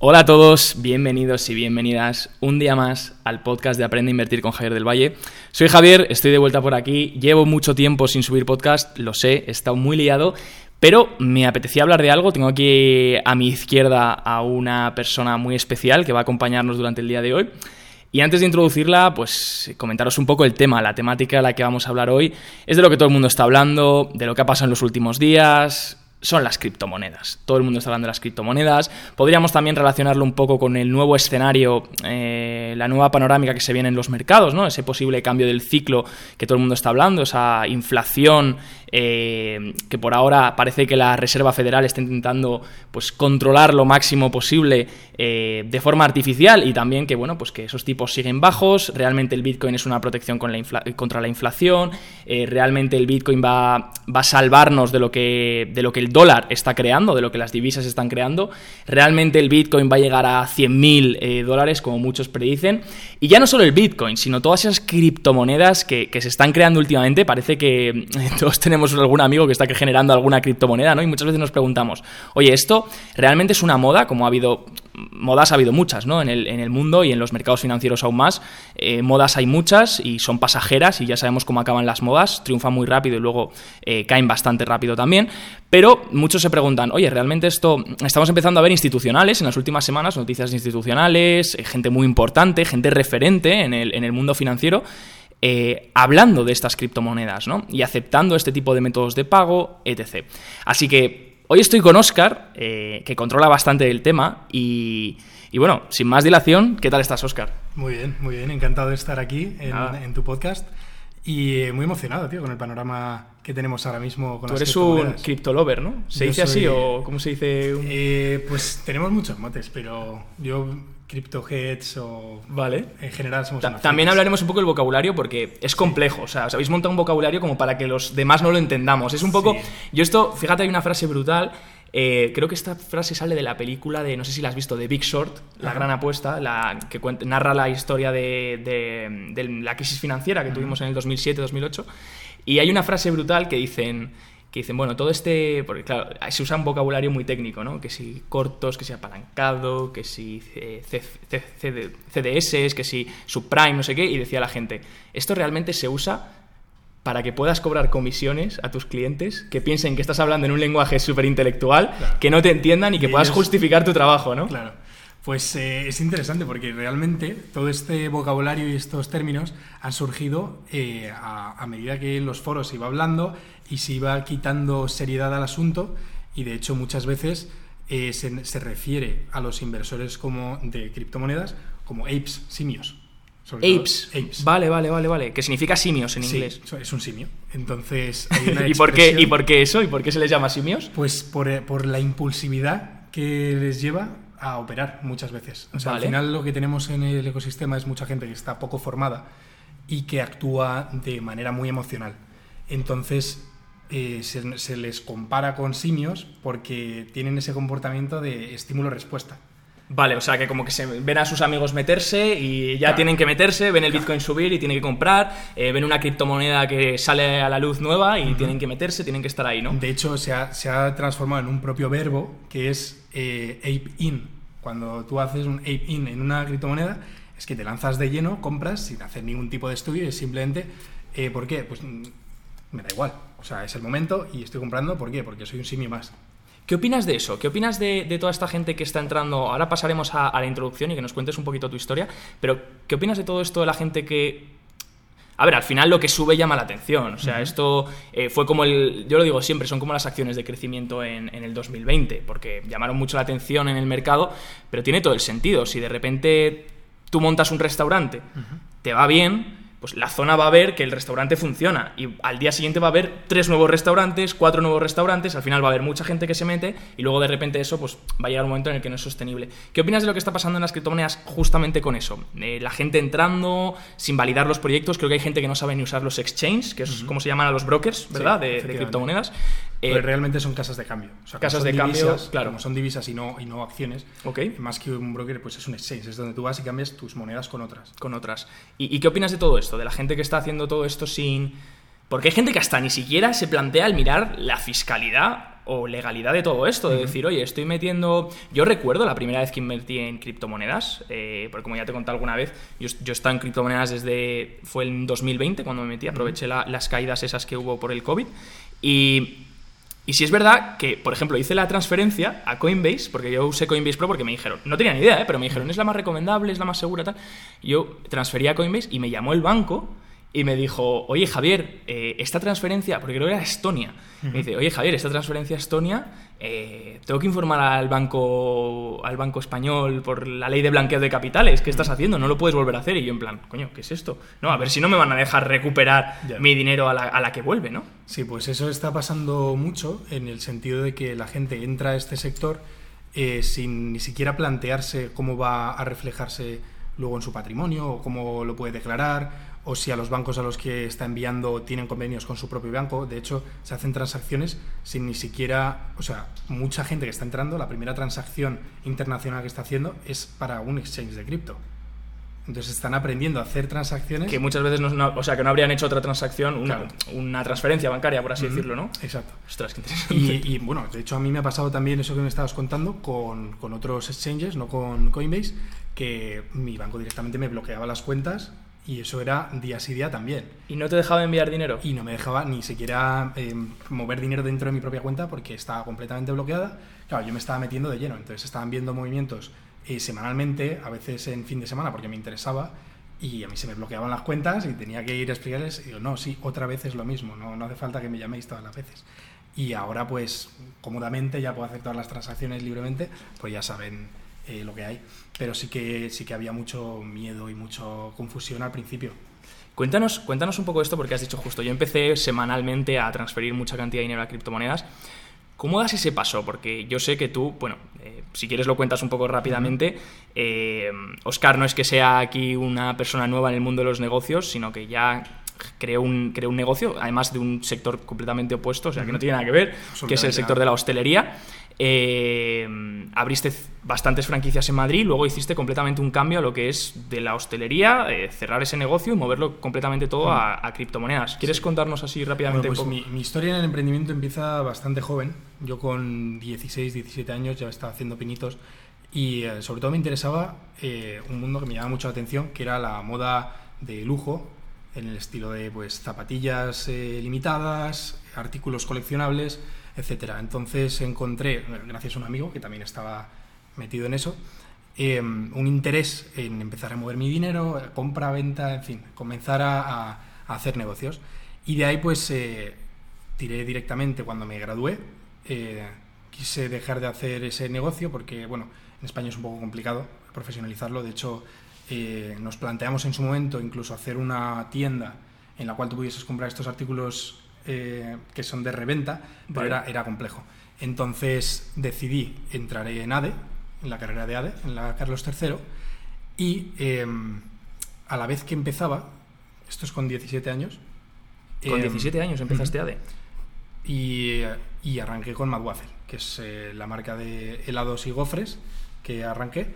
Hola a todos, bienvenidos y bienvenidas un día más al podcast de Aprende a Invertir con Javier del Valle. Soy Javier, estoy de vuelta por aquí, llevo mucho tiempo sin subir podcast, lo sé, he estado muy liado, pero me apetecía hablar de algo, tengo aquí a mi izquierda a una persona muy especial que va a acompañarnos durante el día de hoy. Y antes de introducirla, pues comentaros un poco el tema, la temática de la que vamos a hablar hoy. Es de lo que todo el mundo está hablando, de lo que ha pasado en los últimos días, son las criptomonedas. Todo el mundo está hablando de las criptomonedas. Podríamos también relacionarlo un poco con el nuevo escenario, eh, la nueva panorámica que se viene en los mercados, ¿no? Ese posible cambio del ciclo que todo el mundo está hablando, esa inflación eh, que por ahora parece que la Reserva Federal está intentando pues, controlar lo máximo posible eh, de forma artificial y también que, bueno, pues que esos tipos siguen bajos. Realmente el Bitcoin es una protección contra la inflación. realmente el Bitcoin va, va a salvarnos de lo que, de lo que el dólar está creando, de lo que las divisas están creando. Realmente el Bitcoin va a llegar a 100.000 eh, dólares, como muchos predicen. Y ya no solo el Bitcoin, sino todas esas criptomonedas que, se están creando últimamente. Parece que eh, todos tenemos algún amigo que está generando alguna criptomoneda, ¿no? Y muchas veces nos preguntamos, oye, ¿esto realmente es una moda? Como ha habido modas ha habido muchas, ¿no? En el, en el mundo y en los mercados financieros aún más. Eh, modas hay muchas y son pasajeras y ya sabemos cómo acaban las modas, triunfan muy rápido y luego eh, caen bastante rápido también. Pero muchos se preguntan, oye, ¿realmente esto estamos empezando a ver institucionales en las últimas semanas, noticias institucionales, eh, gente muy importante, gente referente en el, en el mundo financiero? Hablando de estas criptomonedas ¿no? y aceptando este tipo de métodos de pago, etc. Así que Hoy estoy con Oscar, eh, que controla bastante el tema y, bueno, sin más dilación, ¿qué tal estás, Oscar? Muy bien, muy bien, encantado de estar aquí en, tu podcast y eh, muy emocionado, tío, con el panorama que tenemos ahora mismo con Tú eres un criptolover, ¿no? ¿Se dice así o cómo se dice? Eh, pues tenemos muchos motes, pero yo CryptoHeads o... Vale. En general somos También hablaremos un poco del vocabulario porque es complejo. O sea, os habéis montado un vocabulario como para que los demás no lo entendamos. Es un poco... Yo esto, fíjate, hay una frase brutal. Eh, creo que esta frase sale de la película de, no sé si la has visto, de Big Short, La Gran Apuesta, la que narra la historia de, la crisis financiera que tuvimos en el 2007-2008. Y hay una frase brutal que dicen que dicen, bueno, todo este, porque claro, se usa un vocabulario muy técnico, ¿no? Que si cortos, que si apalancado, que si CDS, que si subprime, no sé qué, y decía la gente, esto realmente se usa para que puedas cobrar comisiones a tus clientes que piensen que estás hablando en un lenguaje súper intelectual, que no te entiendan y que puedas justificar tu trabajo, ¿no? Claro. Pues eh, es interesante porque realmente todo este vocabulario y estos términos han surgido eh, a, medida que en los foros se iba hablando y se iba quitando seriedad al asunto y de hecho muchas veces eh, se, refiere a los inversores como de criptomonedas como apes, simios. Apes. Vale, vale, vale, vale. Que significa simios en inglés. Es un simio. Entonces, ¿Y, por qué, ¿Y por qué eso? ¿Y por qué se les llama simios? Pues por, por la impulsividad que les lleva a operar muchas veces. O sea, al final lo que tenemos en el ecosistema es mucha gente que está poco formada y que actúa de manera muy emocional. Entonces eh, se, les compara con simios porque tienen ese comportamiento de estímulo-respuesta. Vale, o sea que como que se ven a sus amigos meterse y ya tienen que meterse, ven el Bitcoin subir y tienen que comprar, eh, ven una criptomoneda que sale a la luz nueva y tienen que meterse, tienen que estar ahí, ¿no? De hecho, se ha, se ha transformado en un propio verbo que es eh, ape in. Cuando tú haces un ape in en una criptomoneda, es que te lanzas de lleno, compras sin hacer ningún tipo de estudio y simplemente, eh, ¿por qué? Pues mm, me da igual. O sea, es el momento y estoy comprando, ¿por qué? Porque soy un simio más. ¿Qué opinas de eso? ¿Qué opinas de, toda esta gente que está entrando? Ahora pasaremos a, la introducción y que nos cuentes un poquito tu historia, pero ¿qué opinas de todo esto de la gente que a ver, al final lo que sube llama la atención. O sea, esto eh, fue como el. Yo lo digo siempre, son como las acciones de crecimiento en, el 2020, porque llamaron mucho la atención en el mercado, pero tiene todo el sentido. Si de repente tú montas un restaurante, te va bien, pues la zona va a ver que el restaurante funciona y al día siguiente va a haber tres nuevos restaurantes, cuatro nuevos restaurantes, al final va a haber mucha gente que se mete y luego de repente eso pues va a llegar un momento en el que no es sostenible. ¿Qué opinas de lo que está pasando en las criptomonedas justamente con eso? Eh, la gente entrando sin validar los proyectos, creo que hay gente que no sabe ni usar los exchanges, que es como se llaman a los brokers, ¿verdad? de, de, criptomonedas. Eh, realmente son casas de cambio. casas de cambio, claro. Como son divisas y no, y no acciones, okay. más que un broker, pues es un exchange, es donde tú vas y cambias tus monedas con otras. Con otras. ¿Y, qué opinas de todo esto? De la gente que está haciendo todo esto sin... Porque hay gente que hasta ni siquiera se plantea el mirar la fiscalidad o legalidad de todo esto, de decir, oye, estoy metiendo... Yo recuerdo la primera vez que invertí en criptomonedas, eh, porque como ya te contado alguna vez, yo, yo he estado en criptomonedas desde... fue en 2020 cuando me metí, aproveché las caídas esas que hubo por el COVID y... Y si es verdad que, por ejemplo, hice la transferencia a Coinbase, porque yo usé Coinbase Pro porque me dijeron, no tenía ni idea, ¿eh? pero me dijeron, es la más recomendable, es la más segura, tal. Yo transferí a Coinbase y me llamó el banco y me dijo, oye Javier, eh, esta transferencia, porque creo que era Estonia, me dice, oye Javier, esta transferencia a Estonia, eh, tengo que informar al banco, al banco español por la ley de blanqueo de capitales, ¿qué estás haciendo? No lo puedes volver a hacer. Y yo en plan, coño, ¿qué es esto? No, a ver si no me van a dejar recuperar mi dinero a la, a la, que vuelve, ¿no? Sí, pues eso está pasando mucho en el sentido de que la gente entra a este sector eh, sin ni siquiera plantearse cómo va a reflejarse luego en su patrimonio o cómo lo puede declarar o si a los bancos a los que está enviando tienen convenios con su propio banco. De hecho, se hacen transacciones sin ni siquiera, o sea, mucha gente que está entrando, la primera transacción internacional que está haciendo es para un exchange de cripto. Entonces están aprendiendo a hacer transacciones. Que muchas veces no, o sea, que no habrían hecho otra transacción, una, transferencia bancaria, por así decirlo, ¿no? Exacto. Ostras, qué interesante. Y, y, bueno, de hecho a mí me ha pasado también eso que me estabas contando con, con otros exchanges, no con Coinbase, que mi banco directamente me bloqueaba las cuentas y eso era día sí día también. ¿Y no te dejaba enviar dinero? Y no me dejaba ni siquiera eh, mover dinero dentro de mi propia cuenta porque estaba completamente bloqueada. Claro, yo me estaba metiendo de lleno, entonces estaban viendo movimientos eh, semanalmente, a veces en fin de semana porque me interesaba, y a mí se me bloqueaban las cuentas y tenía que ir a explicarles, y digo, no, sí, otra vez es lo mismo, no, no hace falta que me llaméis todas las veces. Y ahora pues cómodamente ya puedo hacer todas las transacciones libremente, pues ya saben eh, lo que hay. Pero sí que, sí que había mucho miedo y mucha confusión al principio. Cuéntanos, cuéntanos un poco esto porque has dicho justo, yo empecé semanalmente a transferir mucha cantidad de dinero a criptomonedas. ¿Cómo das ese paso? Porque yo sé que tú, bueno, eh, si quieres lo cuentas un poco rápidamente. Eh, Oscar no es que sea aquí una persona nueva en el mundo de los negocios, sino que ya creó un, creó un negocio, además de un sector completamente opuesto, o sea, que no tiene nada que ver, que es el sector de la hostelería. Eh, abriste bastantes franquicias en Madrid, luego hiciste completamente un cambio a lo que es de la hostelería, eh, cerrar ese negocio y moverlo completamente todo a, criptomonedas. ¿Quieres contarnos así rápidamente? pues mi, historia en el emprendimiento empieza bastante joven. Yo con 16, 17 años ya estaba haciendo pinitos y eh, sobre todo me interesaba un mundo que me llamaba mucho la atención, que era la moda de lujo, en el estilo de pues zapatillas limitadas, artículos coleccionables etcétera. Entonces encontré, gracias a un amigo que también estaba metido en eso, eh, un interés en empezar a mover mi dinero, compra, venta, en fin, comenzar a, hacer negocios. Y de ahí pues eh, tiré directamente cuando me gradué. Eh, quise dejar de hacer ese negocio porque, bueno, en España es un poco complicado profesionalizarlo. De hecho, nos planteamos en su momento incluso hacer una tienda en la cual tú pudieses comprar estos artículos eh, que son de reventa, pero era, era complejo. Entonces decidí entrar en ADE, en la carrera de ADE, en la Carlos III, y em, a la vez que empezaba, esto es con 17 años. Con 17 em, años empezaste ADE. Y, y, arranqué con Madwaffle, que es eh, la marca de helados y gofres que arranqué,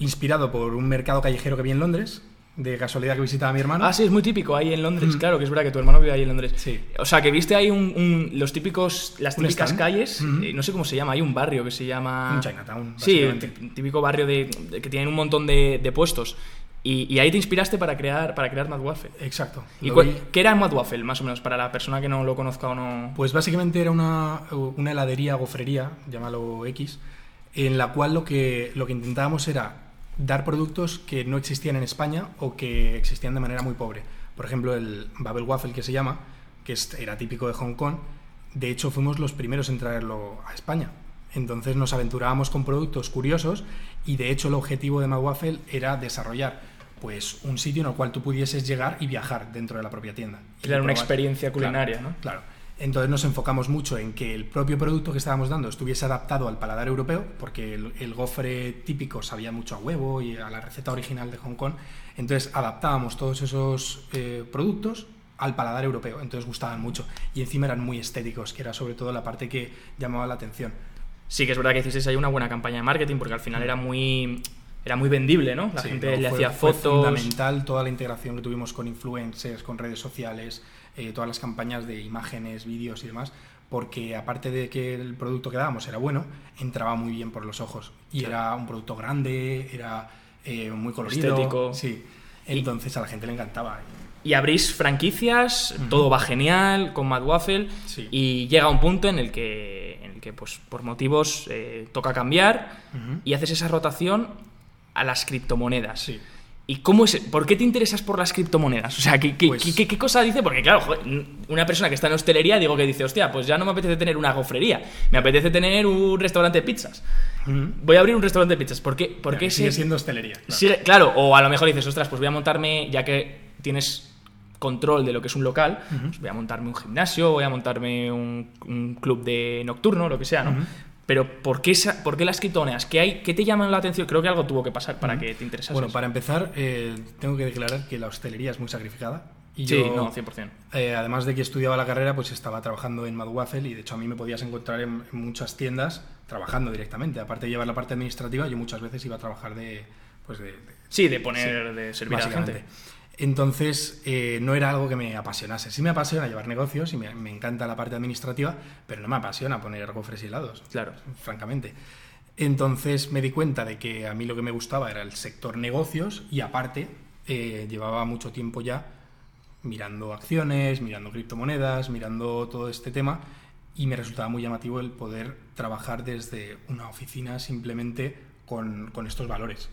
inspirado por un mercado callejero que vi en Londres, de casualidad que visitaba a mi hermano. Ah, sí, es muy típico ahí en Londres, claro, que es verdad que tu hermano vive ahí en Londres. Sí. O sea, que viste ahí un, los típicos, las típicas calles, eh, no sé cómo se llama, hay un barrio que se llama... Un Chinatown. Sí, típico barrio de, que tiene un montón de, puestos. Y, ahí te inspiraste para crear, para crear Mad Waffle. Exacto. ¿Y qué era Mad Waffle, más o menos, para la persona que no lo conozca o no...? Pues básicamente era una, una heladería, gofrería, llámalo X, en la cual lo que, lo que intentábamos era dar productos que no existían en España o que existían de manera muy pobre. Por ejemplo, el Babel Waffle que se llama, que era típico de Hong Kong, de hecho fuimos los primeros en traerlo a España. Entonces nos aventurábamos con productos curiosos y de hecho el objetivo de Mad Waffle era desarrollar pues un sitio en el cual tú pudieses llegar y viajar dentro de la propia tienda. Crear una experiencia culinaria, ¿no? Claro. Entonces nos enfocamos mucho en que el propio producto que estábamos dando estuviese adaptado al paladar europeo, porque el, gofre típico sabía mucho a huevo y a la receta original de Hong Kong. Entonces adaptábamos todos esos eh, productos al paladar europeo, entonces gustaban mucho. Y encima eran muy estéticos, que era sobre todo la parte que llamaba la atención. Sí, que es verdad que hicisteis ahí una buena campaña de marketing, porque al final era muy era muy vendible, ¿no? La gente le hacía fotos. Fue fundamental toda la integración que tuvimos con influencers, con redes sociales, eh, todas las campañas de imágenes, vídeos y demás, porque aparte de que el producto que dábamos era bueno, entraba muy bien por los ojos. Y era un producto grande, era eh, muy colorido. Estético. Sí. Entonces a la gente le encantaba. Y abrís franquicias, todo va genial con Mad Waffle Sí. y llega un punto en el que, en el que pues, por motivos eh, toca cambiar y haces esa rotación a las criptomonedas. Sí. ¿Y cómo es? ¿Por qué te interesas por las criptomonedas? O sea, ¿qué, qué, Pues- qué- qué- cosa dice? Porque claro, joder, una persona que está en hostelería, digo que dice, hostia, pues ya no me apetece tener una gofrería, me apetece tener un restaurante de pizzas. Voy a abrir un restaurante de pizzas. ¿Por qué? ¿Por qué Sigue ese- siendo hostelería. claro. Sigue- claro, o a lo mejor dices, ostras, pues voy a montarme, ya que tienes control de lo que es un local, pues voy a montarme un gimnasio, voy a montarme un, un club de nocturno, lo que sea, ¿no? Pero ¿por qué, esa- ¿por qué las criptomonedas? ¿Qué, hay, ¿Qué te llaman la atención? Creo que algo tuvo que pasar para que te interesase. Bueno, para empezar, eh, tengo que declarar que la hostelería es muy sacrificada. Y Sí, yo, no, 100%. eh, además de que estudiaba la carrera, pues estaba trabajando en Mad Waffle y de hecho a mí me podías encontrar en, en muchas tiendas trabajando directamente. Aparte de llevar la parte administrativa, yo muchas veces iba a trabajar de... Pues de, de- Sí, de poner, de servir a la gente. Entonces, eh, no era algo que me apasionase. Sí me apasiona llevar negocios y me, me encanta la parte administrativa, pero no me apasiona poner gofres y helados Claro. francamente. Entonces me di cuenta de que a mí lo que me gustaba era el sector negocios y aparte eh, llevaba mucho tiempo ya mirando acciones, mirando criptomonedas, mirando todo este tema y me resultaba muy llamativo el poder trabajar desde una oficina simplemente con, con estos valores.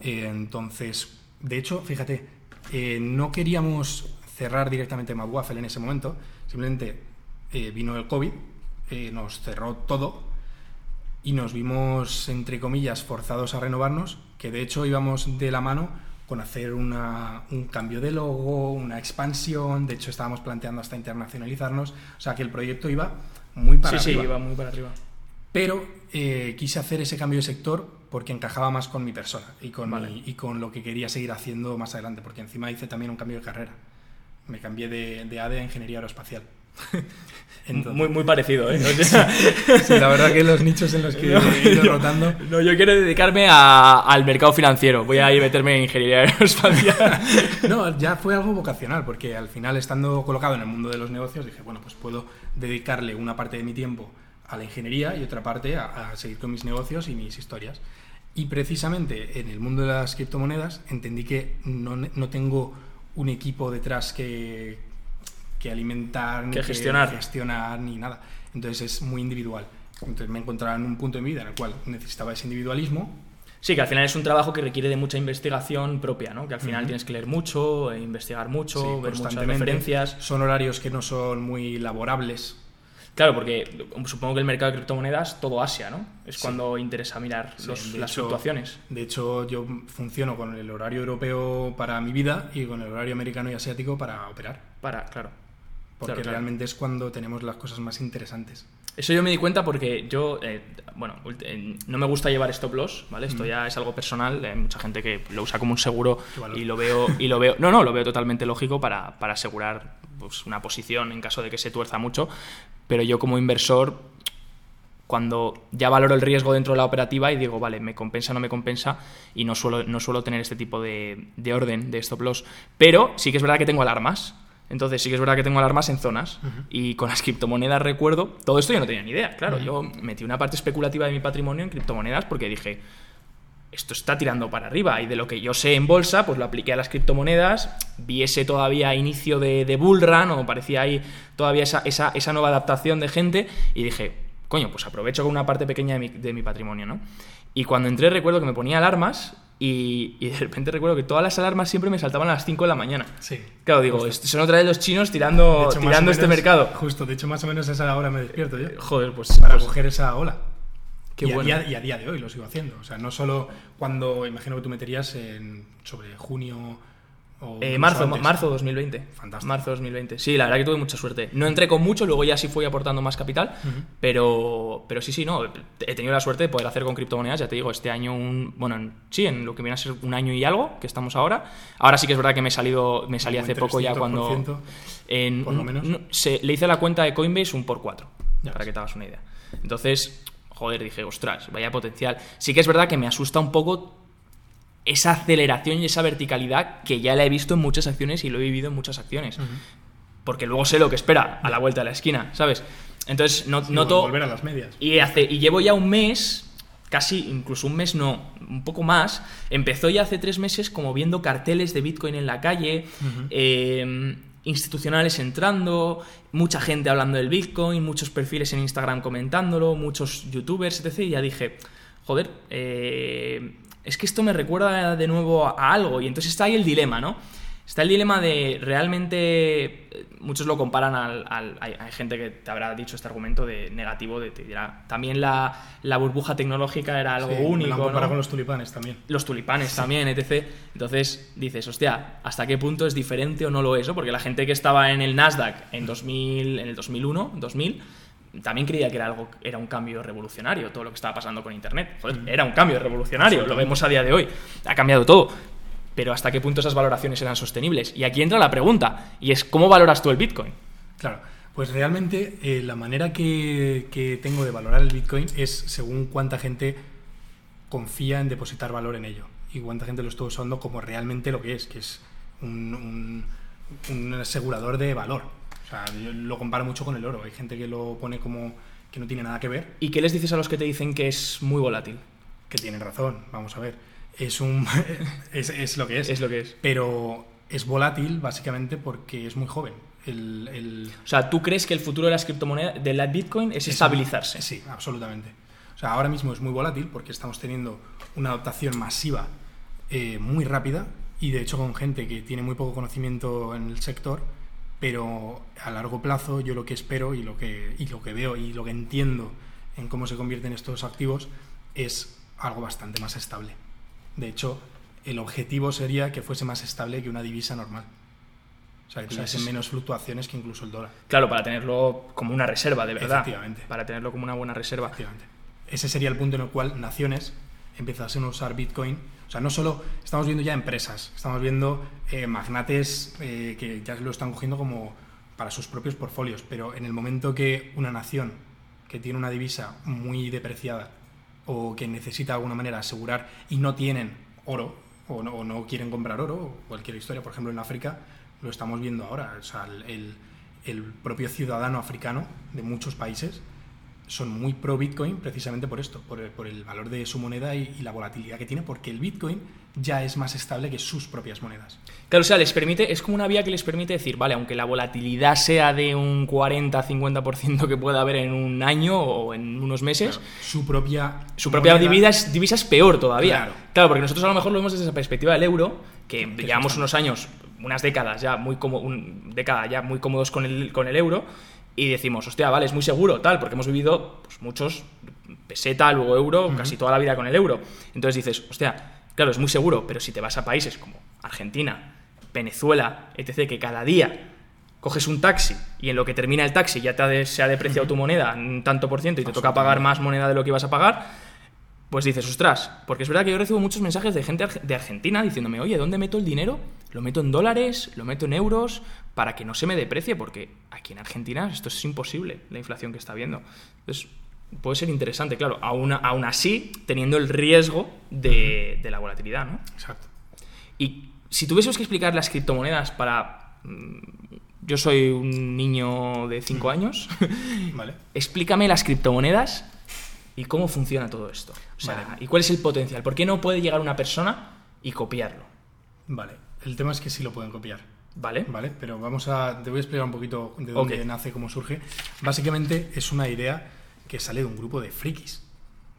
Eh, entonces, de hecho, fíjate, eh, no queríamos cerrar directamente Mad Waffle en ese momento, simplemente eh, vino el COVID, eh, nos cerró todo y nos vimos, entre comillas, forzados a renovarnos, que de hecho íbamos de la mano con hacer una- un cambio de logo, una expansión, de hecho estábamos planteando hasta internacionalizarnos, o sea que el proyecto iba muy para sí, arriba. sí, iba muy para arriba. Pero quise hacer ese cambio de sector porque encajaba más con mi persona y con, Vale. mi- y con lo que quería seguir haciendo más adelante, porque encima hice también un cambio de carrera. Me cambié de, de ADE a Ingeniería Aeroespacial. Entonces- Muy, muy parecido, ¿eh? Sí, la verdad que los nichos en los que he ido rotando... No, yo quiero dedicarme a- al mercado financiero. Voy a ir a meterme en ingeniería aeroespacial. No, ya fue algo vocacional, porque al final, estando colocado en el mundo de los negocios, dije, bueno, pues puedo dedicarle una parte de mi tiempo a la ingeniería y otra parte a, a seguir con mis negocios y mis historias. Y precisamente en el mundo de las criptomonedas entendí que no, no tengo un equipo detrás que, que alimentar, ni Que gestionar. gestionar, ni nada. Entonces es muy individual. Entonces me encontraba en un punto de mi vida en el cual necesitaba ese individualismo Sí, que al final es un trabajo que requiere de mucha investigación propia, ¿no? Que al final tienes que leer mucho, e investigar mucho, Sí, ver muchas referencias. Son horarios que no son muy laborables. Claro, porque supongo que el mercado de criptomonedas, todo Asia, ¿no? Es Sí. cuando interesa mirar los- las hecho- fluctuaciones. De hecho, yo funciono con el horario europeo para mi vida y con el horario americano y asiático para operar. Para, claro. Porque Claro, claro. realmente es cuando tenemos las cosas más interesantes. Eso yo me di cuenta porque yo, eh, bueno, eh, no me gusta llevar stop loss, ¿vale? Esto ya es algo personal, hay mucha gente que lo usa como un seguro y lo veo, y lo veo, no, no, lo veo totalmente lógico para, para asegurar pues, una posición en caso de que se tuerza mucho, pero yo como inversor, cuando ya valoro el riesgo dentro de la operativa y digo, vale, me compensa o no me compensa, y no suelo, no suelo tener este tipo de, de orden de stop loss, pero sí que es verdad que tengo alarmas. Entonces sí que es verdad que tengo alarmas en zonas. Y con las criptomonedas recuerdo, todo esto yo no tenía ni idea, claro, yo metí una parte especulativa de mi patrimonio en criptomonedas porque dije, esto está tirando para arriba y de lo que yo sé en bolsa, pues lo apliqué a las criptomonedas, vi ese todavía inicio de, de bull run o parecía ahí todavía esa, esa, esa nueva adaptación de gente y dije, coño, pues aprovecho con una parte pequeña de mi, de mi patrimonio, ¿no? Y cuando entré recuerdo que me ponía alarmas y, y de repente recuerdo que todas las alarmas siempre me saltaban a las 5 de la mañana. Sí. Claro, digo, est- son otra vez los chinos tirando, hecho, tirando este menos- mercado. Justo, de hecho, más o menos a esa hora me despierto yo. Joder, pues... Para pues- coger esa ola. Qué y, a día, y a día de hoy lo sigo haciendo. O sea, no solo cuando, imagino que tú meterías en, sobre junio o... Eh, marzo, antes. marzo 2020. Fantástico. Marzo 2020. Sí, la verdad que tuve mucha suerte. No entré con mucho, luego ya sí fui aportando más capital, pero, pero sí, sí, no. He tenido la suerte de poder hacer con criptomonedas, ya te digo, este año un. Bueno, en- sí, en lo que viene a ser un año y algo, que estamos ahora. Ahora sí que es verdad que me he salido, me salí hace poco ya 300%. cuando. En, por lo menos. se- le hice la cuenta de Coinbase un por 4, Ya para ves. que te hagas una idea. Entonces, joder, dije, ostras, vaya potencial. Sí que es verdad que me asusta un poco esa aceleración y esa verticalidad que ya la he visto en muchas acciones y lo he vivido en muchas acciones. porque luego sé lo que espera a la vuelta de la esquina, ¿sabes? Entonces no, noto... Volver a las medias. Y, hace, y llevo ya un mes, casi, incluso un mes no, un poco más, empezó ya hace tres meses como viendo carteles de Bitcoin en la calle, em, institucionales entrando, mucha gente hablando del Bitcoin, muchos perfiles en Instagram comentándolo, muchos youtubers, etc. Y ya dije, joder, eh, es que esto me recuerda de nuevo a algo. Y entonces está ahí el dilema, ¿no? Está el dilema de realmente, muchos lo comparan al, hay, gente que te habrá dicho este argumento de negativo, de te dirá, también la, burbuja tecnológica era algo único. Lo ¿no? con los tulipanes también. Los tulipanes también, etc. Entonces dices, hostia, ¿hasta qué punto es diferente o no lo es? Porque la gente que estaba en el Nasdaq en, 2000, en el 2001, 2000, también creía que era algo era un cambio revolucionario todo lo que estaba pasando con internet Joder, era un cambio revolucionario lo vemos a día de hoy ha cambiado todo pero hasta qué punto esas valoraciones eran sostenibles. Y aquí entra la pregunta, y es ¿cómo valoras tú el Bitcoin? Claro, pues realmente eh, la manera que, tengo de valorar el Bitcoin es según cuánta gente confía en depositar valor en ello y cuánta gente lo está usando como realmente lo que es, que es un, asegurador de valor. O sea, yo lo comparo mucho con el oro. Hay gente que lo pone como que no tiene nada que ver. ¿Y qué les dices a los que te dicen que es muy volátil? Que tienen razón, vamos a ver es, un, es, lo que es. Es lo que es. Pero es volátil básicamente porque es muy joven. El, O sea, ¿tú crees que el futuro de las criptomonedas, de la Bitcoin, es, estabilizarse? Sí, absolutamente. O sea, ahora mismo es muy volátil porque estamos teniendo una adaptación masiva eh, muy rápida y de hecho con gente que tiene muy poco conocimiento en el sector, pero a largo plazo yo lo que espero y lo que, y lo que veo y lo que entiendo en cómo se convierten estos activos es algo bastante más estable. De hecho, el objetivo sería que fuese más estable que una divisa normal. O sea, que tuviese menos fluctuaciones que incluso el dólar. Claro, para tenerlo como una reserva, de verdad. Efectivamente. Para tenerlo como una buena reserva. Efectivamente. Ese sería el punto en el cual naciones empezasen a usar Bitcoin. O sea, no solo estamos viendo ya empresas, estamos viendo eh, magnates eh, que ya lo están cogiendo como para sus propios portfolios, pero en el momento que una nación que tiene una divisa muy depreciada o que necesita de alguna manera asegurar y no tienen oro o no, quieren comprar oro, cualquier historia, por ejemplo en África, lo estamos viendo ahora, o sea, el, el propio ciudadano africano de muchos países son muy pro Bitcoin precisamente por esto, por el, por el valor de su moneda y, la volatilidad que tiene, porque el Bitcoin ya es más estable que sus propias monedas. Claro, o sea, les permite, es como una vía que les permite decir, vale, aunque la volatilidad sea de un 40-50% que pueda haber en un año o en unos meses, su propia su propia divisa es, divisa es peor todavía. Claro. porque nosotros a lo mejor lo vemos desde esa perspectiva del euro, que llevamos unos años, unas décadas ya muy como un década ya muy cómodos con el, con el euro y decimos, hostia, vale, es muy seguro, tal, porque hemos vivido pues, muchos peseta, luego euro, casi toda la vida con el euro. Entonces dices, hostia, claro, es muy seguro, pero si te vas a países como Argentina, Venezuela, etc., que cada día coges un taxi y en lo que termina el taxi ya te se ha depreciado tu moneda un tanto por ciento y te toca pagar más moneda de lo que ibas a pagar, pues dices, ostras, porque es verdad que yo recibo muchos mensajes de gente de Argentina diciéndome, oye, ¿dónde meto el dinero? ¿Lo meto en dólares? ¿Lo meto en euros? Para que no se me deprecie, porque aquí en Argentina esto es imposible, la inflación que está habiendo. Entonces, puede ser interesante, claro, aún, aún así teniendo el riesgo de, la volatilidad, ¿no? Exacto. Y si tuviésemos que explicar las criptomonedas para... Mm, yo soy un niño de 5 años. vale. Explícame las criptomonedas ¿Y cómo funciona todo esto? O sea, ¿y cuál es el potencial? ¿Por qué no puede llegar una persona y copiarlo? Vale, el tema es que sí lo pueden copiar. Vale. Vale, pero vamos a. Te voy a explicar un poquito de dónde nace, cómo surge. Básicamente es una idea que sale de un grupo de frikis.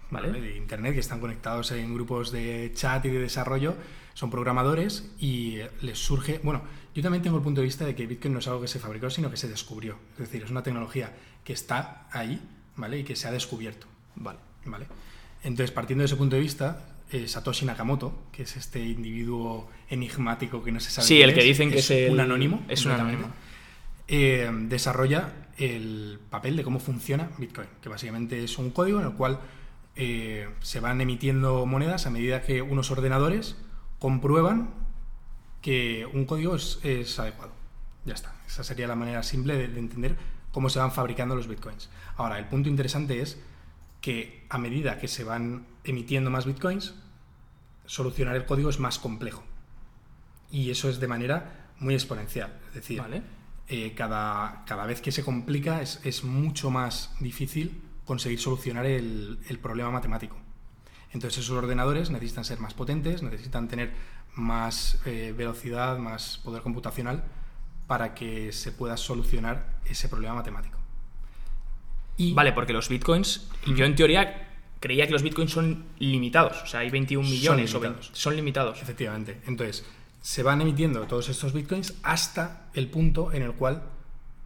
¿vale? De internet que están conectados en grupos de chat y de desarrollo. Son programadores y les surge. Bueno, yo también tengo el punto de vista de que Bitcoin no es algo que se fabricó, sino que se descubrió. Es decir, es una tecnología que está ahí, ¿vale? Y que se ha descubierto. Vale. Vale. Entonces, partiendo de ese punto de vista, eh, Satoshi Nakamoto, que es este individuo enigmático que no se sabe. Sí, el que dicen que es, un anónimo. Es un anónimo. Eh, desarrolla el papel de cómo funciona Bitcoin, que básicamente es un código en el cual eh, se van emitiendo monedas a medida que unos ordenadores comprueban que un código es, adecuado. Ya está. Esa sería la manera simple de entender cómo se van fabricando los bitcoins. Ahora, el punto interesante es que a medida que se van emitiendo más bitcoins, solucionar el código es más complejo. Y eso es de manera muy exponencial. Es decir, eh, cada, cada, vez que se complica es, es, mucho más difícil conseguir solucionar el, el problema matemático. Entonces esos ordenadores necesitan ser más potentes, necesitan tener más eh, velocidad, más poder computacional para que se pueda solucionar ese problema matemático. Y, vale, porque los bitcoins, yo en teoría creía que los bitcoins son limitados, o sea, hay 21 millones son limitados. O son limitados. Efectivamente. Entonces, se van emitiendo todos estos bitcoins hasta el punto en el cual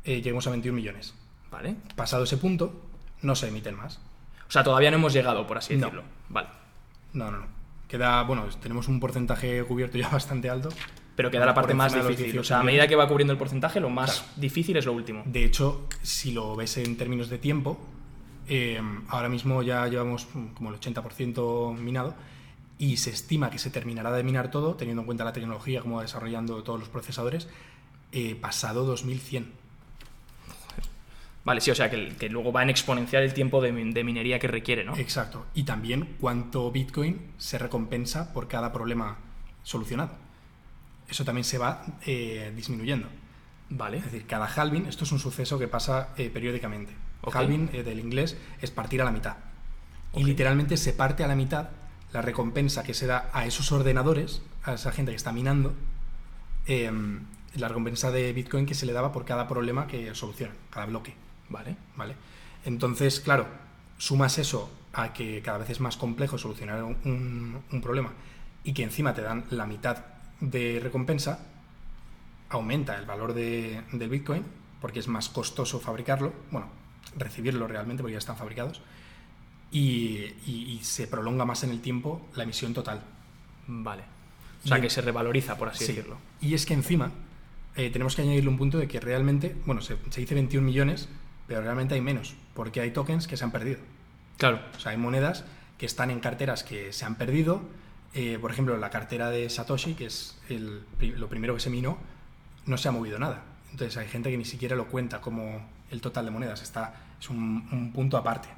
eh, lleguemos a 21 millones. Vale. Pasado ese punto, no se emiten más. O sea, todavía no hemos llegado, por así decirlo. Vale. No, no, no. Queda, bueno, tenemos un porcentaje cubierto ya bastante alto. Pero queda la parte más difícil. O sea, a medida que va cubriendo el porcentaje, lo más difícil es lo último. De hecho, si lo ves en términos de tiempo, eh, ahora mismo ya llevamos como el 80% minado y se estima que se terminará de minar todo, teniendo en cuenta la tecnología, como va desarrollando todos los procesadores, eh, pasado 2100. Vale, sí, o sea que, luego va en exponencial el tiempo de, minería que requiere, ¿no? Exacto. Y también cuánto Bitcoin se recompensa por cada problema solucionado. Eso también se va eh, disminuyendo. Vale. Es decir, cada halving, esto es un suceso que pasa eh, periódicamente. Halving, eh, del inglés, es partir a la mitad. Y literalmente se parte a la mitad la recompensa que se da a esos ordenadores, a esa gente que está minando, em, la recompensa de Bitcoin que se le daba por cada problema que soluciona, cada bloque. Vale. ¿Vale? Entonces, claro, sumas eso a que cada vez es más complejo solucionar un, problema y que encima te dan la mitad de recompensa, aumenta el valor de, del Bitcoin porque es más costoso fabricarlo, bueno, recibirlo realmente porque ya están fabricados, y, se prolonga más en el tiempo la emisión total. Vale. O sea, que se revaloriza, por así decirlo. Y es que encima eh, tenemos que añadirle un punto de que realmente, bueno, se, se dice 21 millones, pero realmente hay menos, porque hay tokens que se han perdido. Claro. O sea, hay monedas que están en carteras que se han perdido. Eh, por ejemplo, la cartera de Satoshi, que es lo primero que se minó, no se ha movido nada. Entonces hay gente que ni siquiera lo cuenta como el total de monedas. Está, es un, punto aparte.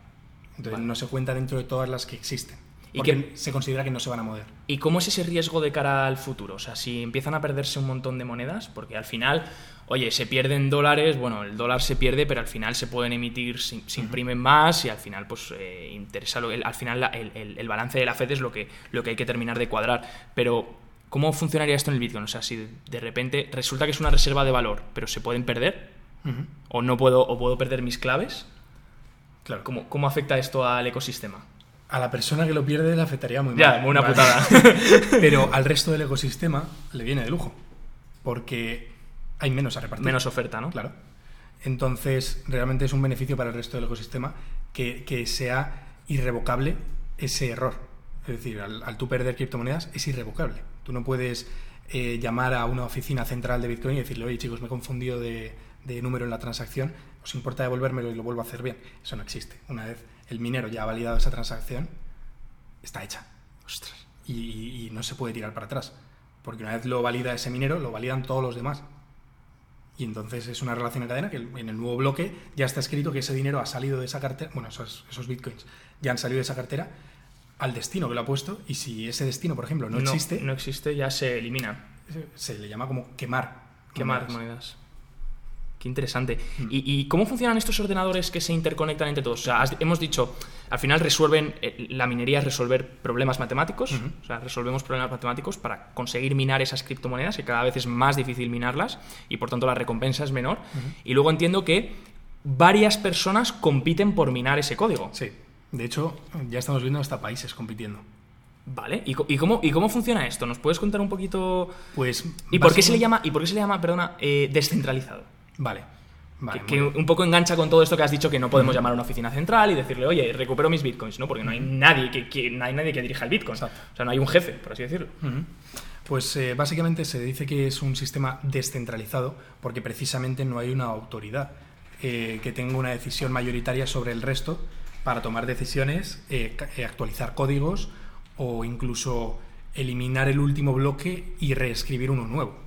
Entonces no se cuenta dentro de todas las que existen. ¿Y que se considera que no se van a mover. ¿Y cómo es ese riesgo de cara al futuro? O sea, si empiezan a perderse un montón de monedas, porque al final oye, se pierden dólares, bueno, el dólar se pierde, pero al final se pueden emitir, se, imprimen más y al final, pues, eh, interesa, lo, al final el, balance de la FED es lo que, lo que hay que terminar de cuadrar. Pero, ¿cómo funcionaría esto en el Bitcoin? O sea, si de repente resulta que es una reserva de valor, pero se pueden perder, o no puedo, o puedo perder mis claves, claro. ¿cómo, cómo afecta esto al ecosistema? A la persona que lo pierde le afectaría muy mal. Ya, una putada. pero al resto del ecosistema le viene de lujo. Porque hay menos a repartir. Menos oferta, ¿no? Claro. Entonces, realmente es un beneficio para el resto del ecosistema que, sea irrevocable ese error. Es decir, al, tú perder criptomonedas es irrevocable. Tú no puedes eh, llamar a una oficina central de Bitcoin y decirle, oye chicos, me he confundido de, número en la transacción, ¿os importa devolvérmelo y lo vuelvo a hacer bien? Eso no existe. Una vez el minero ya ha validado esa transacción, está hecha. Ostras. y no se puede tirar para atrás. Porque una vez lo valida ese minero, lo validan todos los demás. Y entonces es una relación en cadena que en el nuevo bloque ya está escrito que ese dinero ha salido de esa cartera, bueno, esos, esos bitcoins ya han salido de esa cartera al destino que lo ha puesto y si ese destino, por ejemplo, no, existe... No existe, ya se elimina. Se le llama como quemar. Quemar monedas. Qué interesante. Mm. ¿Y, cómo funcionan estos ordenadores que se interconectan entre todos? O sea, hemos dicho, al final resuelven, eh, la minería es resolver problemas matemáticos, o sea, resolvemos problemas matemáticos para conseguir minar esas criptomonedas, que cada vez es más difícil minarlas y por tanto la recompensa es menor. Y luego entiendo que varias personas compiten por minar ese código. Sí. De hecho, ya estamos viendo hasta países compitiendo. Vale, ¿Y, cómo, ¿y cómo funciona esto? ¿Nos puedes contar un poquito? Pues. ¿Y por qué se le llama, y por qué se le llama, perdona, eh, descentralizado? Vale. que, un poco engancha con todo esto que has dicho que no podemos llamar a una oficina central y decirle, oye, recupero mis bitcoins, ¿no? Porque no hay nadie que, no hay nadie que dirija el bitcoin. O sea, no hay un jefe, por así decirlo. Pues eh, básicamente se dice que es un sistema descentralizado porque precisamente no hay una autoridad eh, que tenga una decisión mayoritaria sobre el resto para tomar decisiones, eh, actualizar códigos o incluso eliminar el último bloque y reescribir uno nuevo.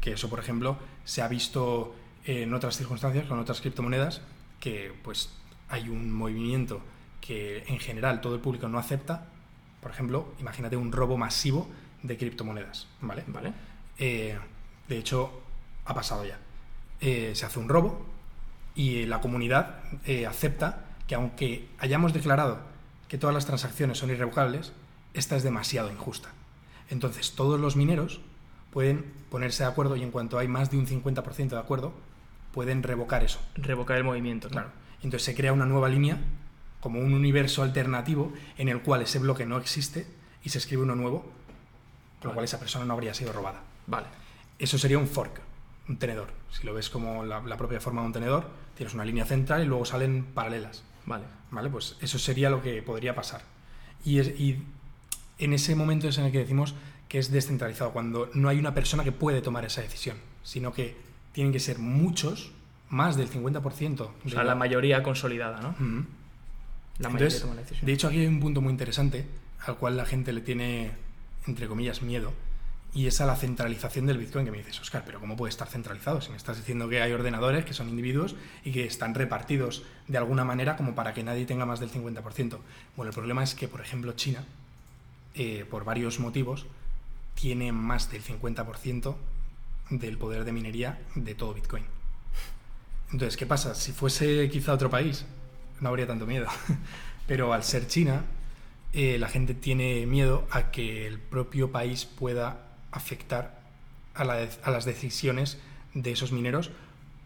Que eso, por ejemplo, se ha visto en otras circunstancias con otras criptomonedas que pues hay un movimiento que en general todo el público no acepta. Por ejemplo, imagínate un robo masivo de criptomonedas, ¿vale? Vale. Eh, de hecho, ha pasado ya. eh, se hace un robo y la comunidad eh, acepta que aunque hayamos declarado que todas las transacciones son irrevocables, esta es demasiado injusta. Entonces todos los mineros pueden ponerse de acuerdo y en cuanto hay más de un 50% de acuerdo, pueden revocar eso. Revocar el movimiento. Claro. Entonces se crea una nueva línea, como un universo alternativo en el cual ese bloque no existe y se escribe uno nuevo, con lo cual esa persona no habría sido robada. Vale. Eso sería un fork, un tenedor. Si lo ves como la, propia forma de un tenedor, tienes una línea central y luego salen paralelas. Vale. Vale, pues eso sería lo que podría pasar. Y, y en ese momento es en el que decimos que es descentralizado, cuando no hay una persona que puede tomar esa decisión, sino que tienen que ser muchos, más del 50%. o sea, la, mayoría consolidada, ¿no? La mayoría toma la decisión. De hecho, aquí hay un punto muy interesante al cual la gente le tiene, entre comillas, miedo, y es a la centralización del Bitcoin, que me dices, Oscar, pero ¿cómo puede estar centralizado? Si me estás diciendo que hay ordenadores que son individuos y que están repartidos de alguna manera como para que nadie tenga más del 50%. Bueno, el problema es que, por ejemplo, China, eh, por varios motivos, tiene más del 50% del poder de minería de todo Bitcoin. Entonces, ¿qué pasa? Si fuese quizá otro país, no habría tanto miedo. Pero al ser China, eh, la gente tiene miedo a que el propio país pueda afectar a, las decisiones de esos mineros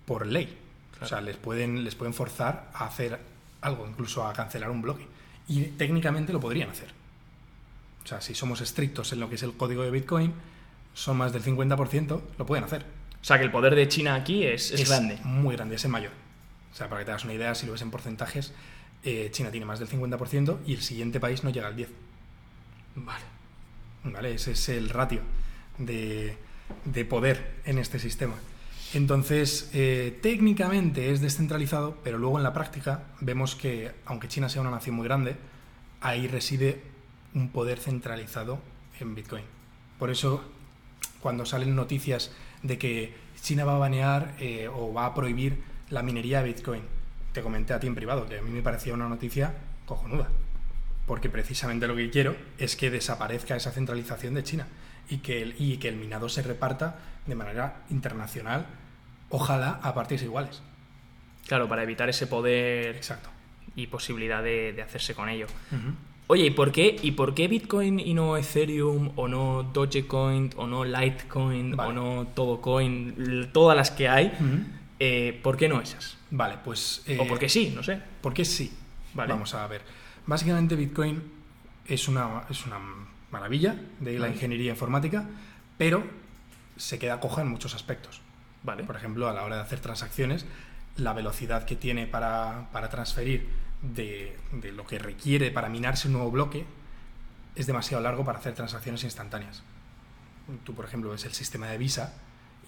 por ley. O sea, les pueden, les pueden forzar a hacer algo, incluso a cancelar un bloque. Y técnicamente lo podrían hacer. O sea, si somos estrictos en lo que es el código de Bitcoin, son más del 50%, lo pueden hacer. O sea, que el poder de China aquí es, es, grande. Muy grande, es el mayor. O sea, para que te hagas una idea, si lo ves en porcentajes, eh, China tiene más del 50% y el siguiente país no llega al 10%. Vale. Vale, ese es el ratio de, poder en este sistema. Entonces, eh, técnicamente es descentralizado, pero luego en la práctica vemos que, aunque China sea una nación muy grande, ahí reside un poder centralizado en Bitcoin. Por eso, cuando salen noticias de que China va a banear eh, o va a prohibir la minería de Bitcoin, te comenté a ti en privado que a mí me parecía una noticia cojonuda. Porque precisamente lo que quiero es que desaparezca esa centralización de China y que el, y que el minado se reparta de manera internacional, ojalá a partes iguales. Claro, para evitar ese poder Exacto. y posibilidad de, hacerse con ello. Oye, ¿y por, qué, ¿y por qué Bitcoin y no Ethereum o no Dogecoin o no Litecoin o no todo coin, todas las que hay? Eh, ¿Por qué no esas? Vale, pues... o por qué sí, no sé. ¿Por qué sí? Vale. Vamos a ver. Básicamente Bitcoin es una, es una maravilla de la ingeniería informática, pero se queda coja en muchos aspectos. Vale. Por ejemplo, a la hora de hacer transacciones, la velocidad que tiene para, para transferir de, lo que requiere para minarse un nuevo bloque es demasiado largo para hacer transacciones instantáneas. Tú, por ejemplo, ves el sistema de Visa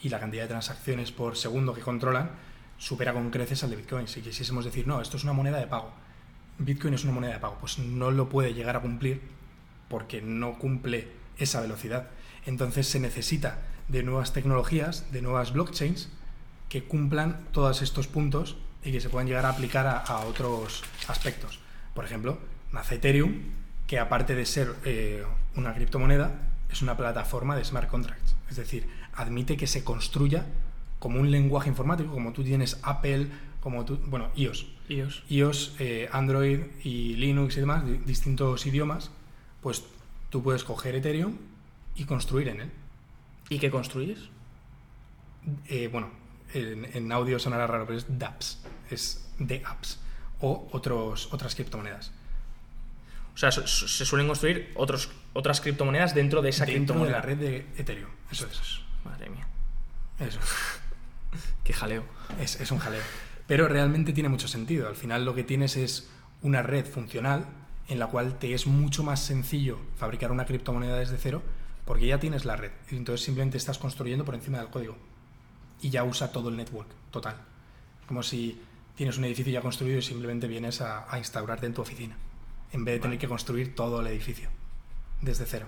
y la cantidad de transacciones por segundo que controlan supera con creces al de Bitcoin. Si quisiésemos decir, no, esto es una moneda de pago, Bitcoin es una moneda de pago, pues no lo puede llegar a cumplir porque no cumple esa velocidad. Entonces se necesita de nuevas tecnologías, de nuevas blockchains que cumplan todos estos puntos y que se puedan llegar a aplicar a, otros aspectos. Por ejemplo, nace Ethereum, que aparte de ser eh, una criptomoneda, es una plataforma de smart contracts. Es decir, admite que se construya como un lenguaje informático, como tú tienes Apple, como tú, bueno, iOS. iOS. iOS, eh, Android y Linux y demás, distintos idiomas, pues tú puedes coger Ethereum y construir en él. ¿Y qué construyes? Eh, bueno, en, audio sonará raro, pero es dApps, es apps o otros, otras criptomonedas. O sea, se suelen construir otros, otras criptomonedas dentro de esa dentro criptomoneda. de la red de Ethereum. Eso es. Madre mía. Eso. Qué jaleo. Es, es un jaleo. Pero realmente tiene mucho sentido. Al final lo que tienes es una red funcional en la cual te es mucho más sencillo fabricar una criptomoneda desde cero porque ya tienes la red. Y entonces simplemente estás construyendo por encima del código y ya usa todo el network total. Como si tienes un edificio ya construido y simplemente vienes a, instaurarte en tu oficina, en vez de tener que construir todo el edificio desde cero.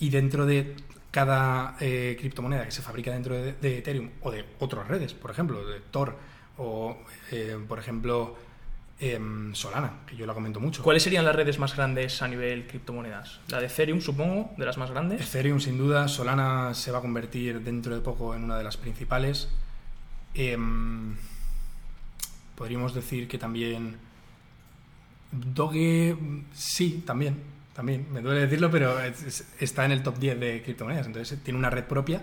Y dentro de cada eh, criptomoneda que se fabrica dentro de, Ethereum o de otras redes, por ejemplo, de Tor o, eh, por ejemplo, Em, Solana, que yo la comento mucho. ¿Cuáles serían las redes más grandes a nivel criptomonedas? La de Ethereum, supongo, de las más grandes. Ethereum, sin duda. Solana se va a convertir dentro de poco en una de las principales. Em, podríamos decir que también Doge, sí, también, también, me duele decirlo, pero está en el top 10 de criptomonedas, entonces tiene una red propia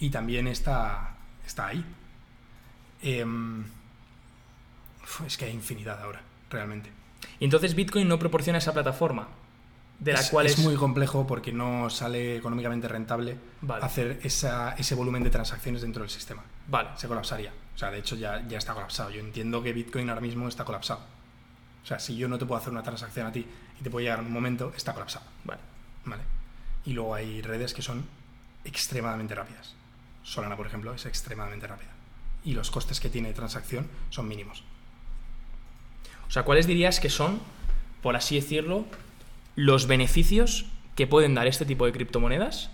y también está, está ahí. Em, es que hay infinidad ahora, realmente. Y entonces Bitcoin no proporciona esa plataforma de la es, cual es, muy complejo porque no sale económicamente rentable hacer ese volumen de transacciones dentro del sistema. Vale. Se colapsaría. O sea, de hecho ya, ya está colapsado. Yo entiendo que Bitcoin ahora mismo está colapsado. O sea, si yo no te puedo hacer una transacción a ti y te puedo llegar en un momento, está colapsado. Vale. Vale. Y luego hay redes que son extremadamente rápidas. Solana, por ejemplo, es extremadamente rápida. Y los costes que tiene de transacción son mínimos. O sea, ¿cuáles dirías que son, por así decirlo, los beneficios que pueden dar este tipo de criptomonedas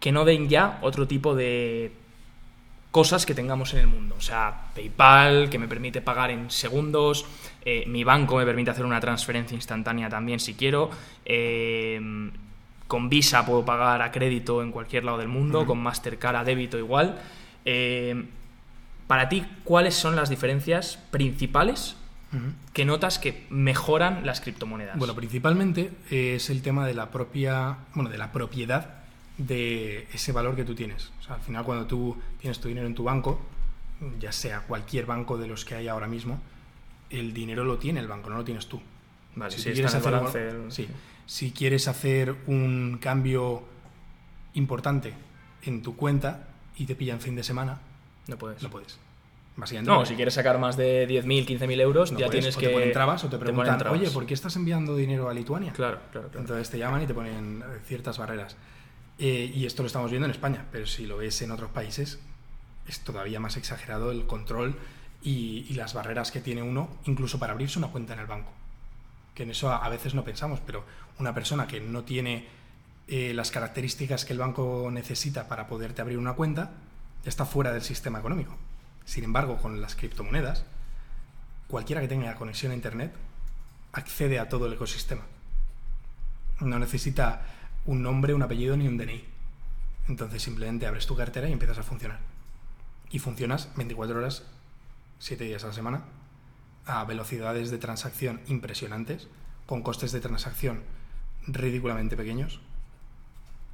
que no den ya otro tipo de cosas que tengamos en el mundo. O sea, PayPal, que me permite pagar en segundos, eh, mi banco me permite hacer una transferencia instantánea también si quiero, eh, con Visa puedo pagar a crédito en cualquier lado del mundo, con Mastercard a débito igual. Eh, para ti, ¿cuáles son las diferencias principales que notas que mejoran las criptomonedas? Bueno, principalmente es el tema de la propia, bueno, de la propiedad de ese valor que tú tienes. O sea, al final cuando tú tienes tu dinero en tu banco, ya sea cualquier banco de los que hay ahora mismo, el dinero lo tiene el banco, no lo tienes tú. Vale, si, quieres hacer, si quieres hacer un cambio importante en tu cuenta y te pilla en fin de semana, no puedes. No puedes no, si quieres sacar más de 10.000, 15.000 euros, ya tienes que. Te ponen trabas o te preguntan, oye, ¿por qué estás enviando dinero a Lituania? Claro, claro, Entonces te llaman y te ponen ciertas barreras. Eh, y esto lo estamos viendo en España, pero si lo ves en otros países, es todavía más exagerado el control y, las barreras que tiene uno, incluso para abrirse una cuenta en el banco. Que en eso a, veces no pensamos, pero una persona que no tiene eh, las características que el banco necesita para poderte abrir una cuenta, ya está fuera del sistema económico. Sin embargo, con las criptomonedas, cualquiera que tenga conexión a Internet accede a todo el ecosistema. No necesita un nombre, un apellido ni un DNI. Entonces simplemente abres tu cartera y empiezas a funcionar. Y funcionas 24 horas, 7 días a la semana, a velocidades de transacción impresionantes, con costes de transacción ridículamente pequeños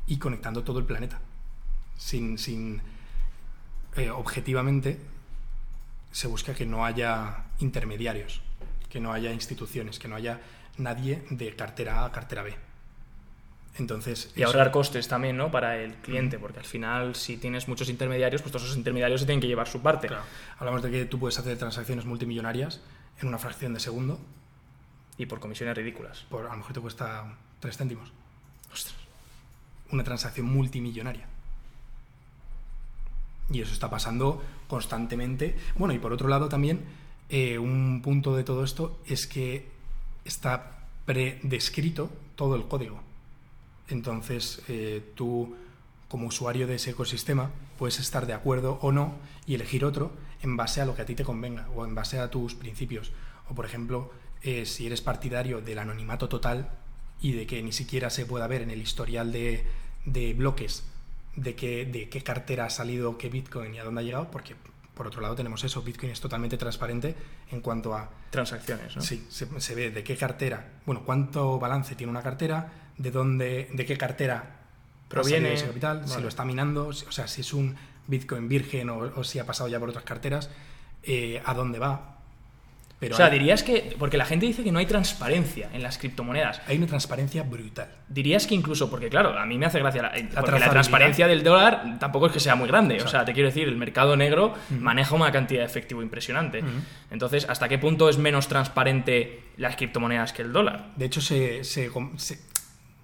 y conectando todo el planeta. Sin, sin eh, objetivamente se busca que no haya intermediarios, que no haya instituciones, que no haya nadie de cartera A a cartera B. Entonces, y ahorrar costes también, ¿no? Para el cliente, porque al final, si tienes muchos intermediarios, pues todos esos intermediarios se tienen que llevar su parte. Hablamos de que tú puedes hacer transacciones multimillonarias en una fracción de segundo. Y por comisiones ridículas. Por, a lo mejor te cuesta 3 céntimos. Ostras. Una transacción multimillonaria. Y eso está pasando constantemente. Bueno, y por otro lado también, eh, un punto de todo esto es que está predescrito todo el código. Entonces, eh, tú, como usuario de ese ecosistema, puedes estar de acuerdo o no y elegir otro en base a lo que a ti te convenga o en base a tus principios. O, por ejemplo, eh, si eres partidario del anonimato total y de que ni siquiera se pueda ver en el historial de, de bloques de qué, de qué cartera ha salido qué Bitcoin y a dónde ha llegado, porque por otro lado tenemos eso, Bitcoin es totalmente transparente en cuanto a... Transacciones, ¿no? Sí, se, ve de qué cartera, bueno, cuánto balance tiene una cartera, de dónde, de qué cartera proviene ese capital, si lo está minando, o sea, si es un Bitcoin virgen o, si ha pasado ya por otras carteras, eh, a dónde va, o sea, dirías que. Porque la gente dice que no hay transparencia en las criptomonedas. Hay una transparencia brutal. Dirías que incluso, porque claro, a mí me hace gracia. La, porque la transparencia del dólar tampoco es que sea muy grande. O sea, te quiero decir, el mercado negro maneja una cantidad de efectivo impresionante. Entonces, ¿hasta qué punto es menos transparente las criptomonedas que el dólar? De hecho, se, se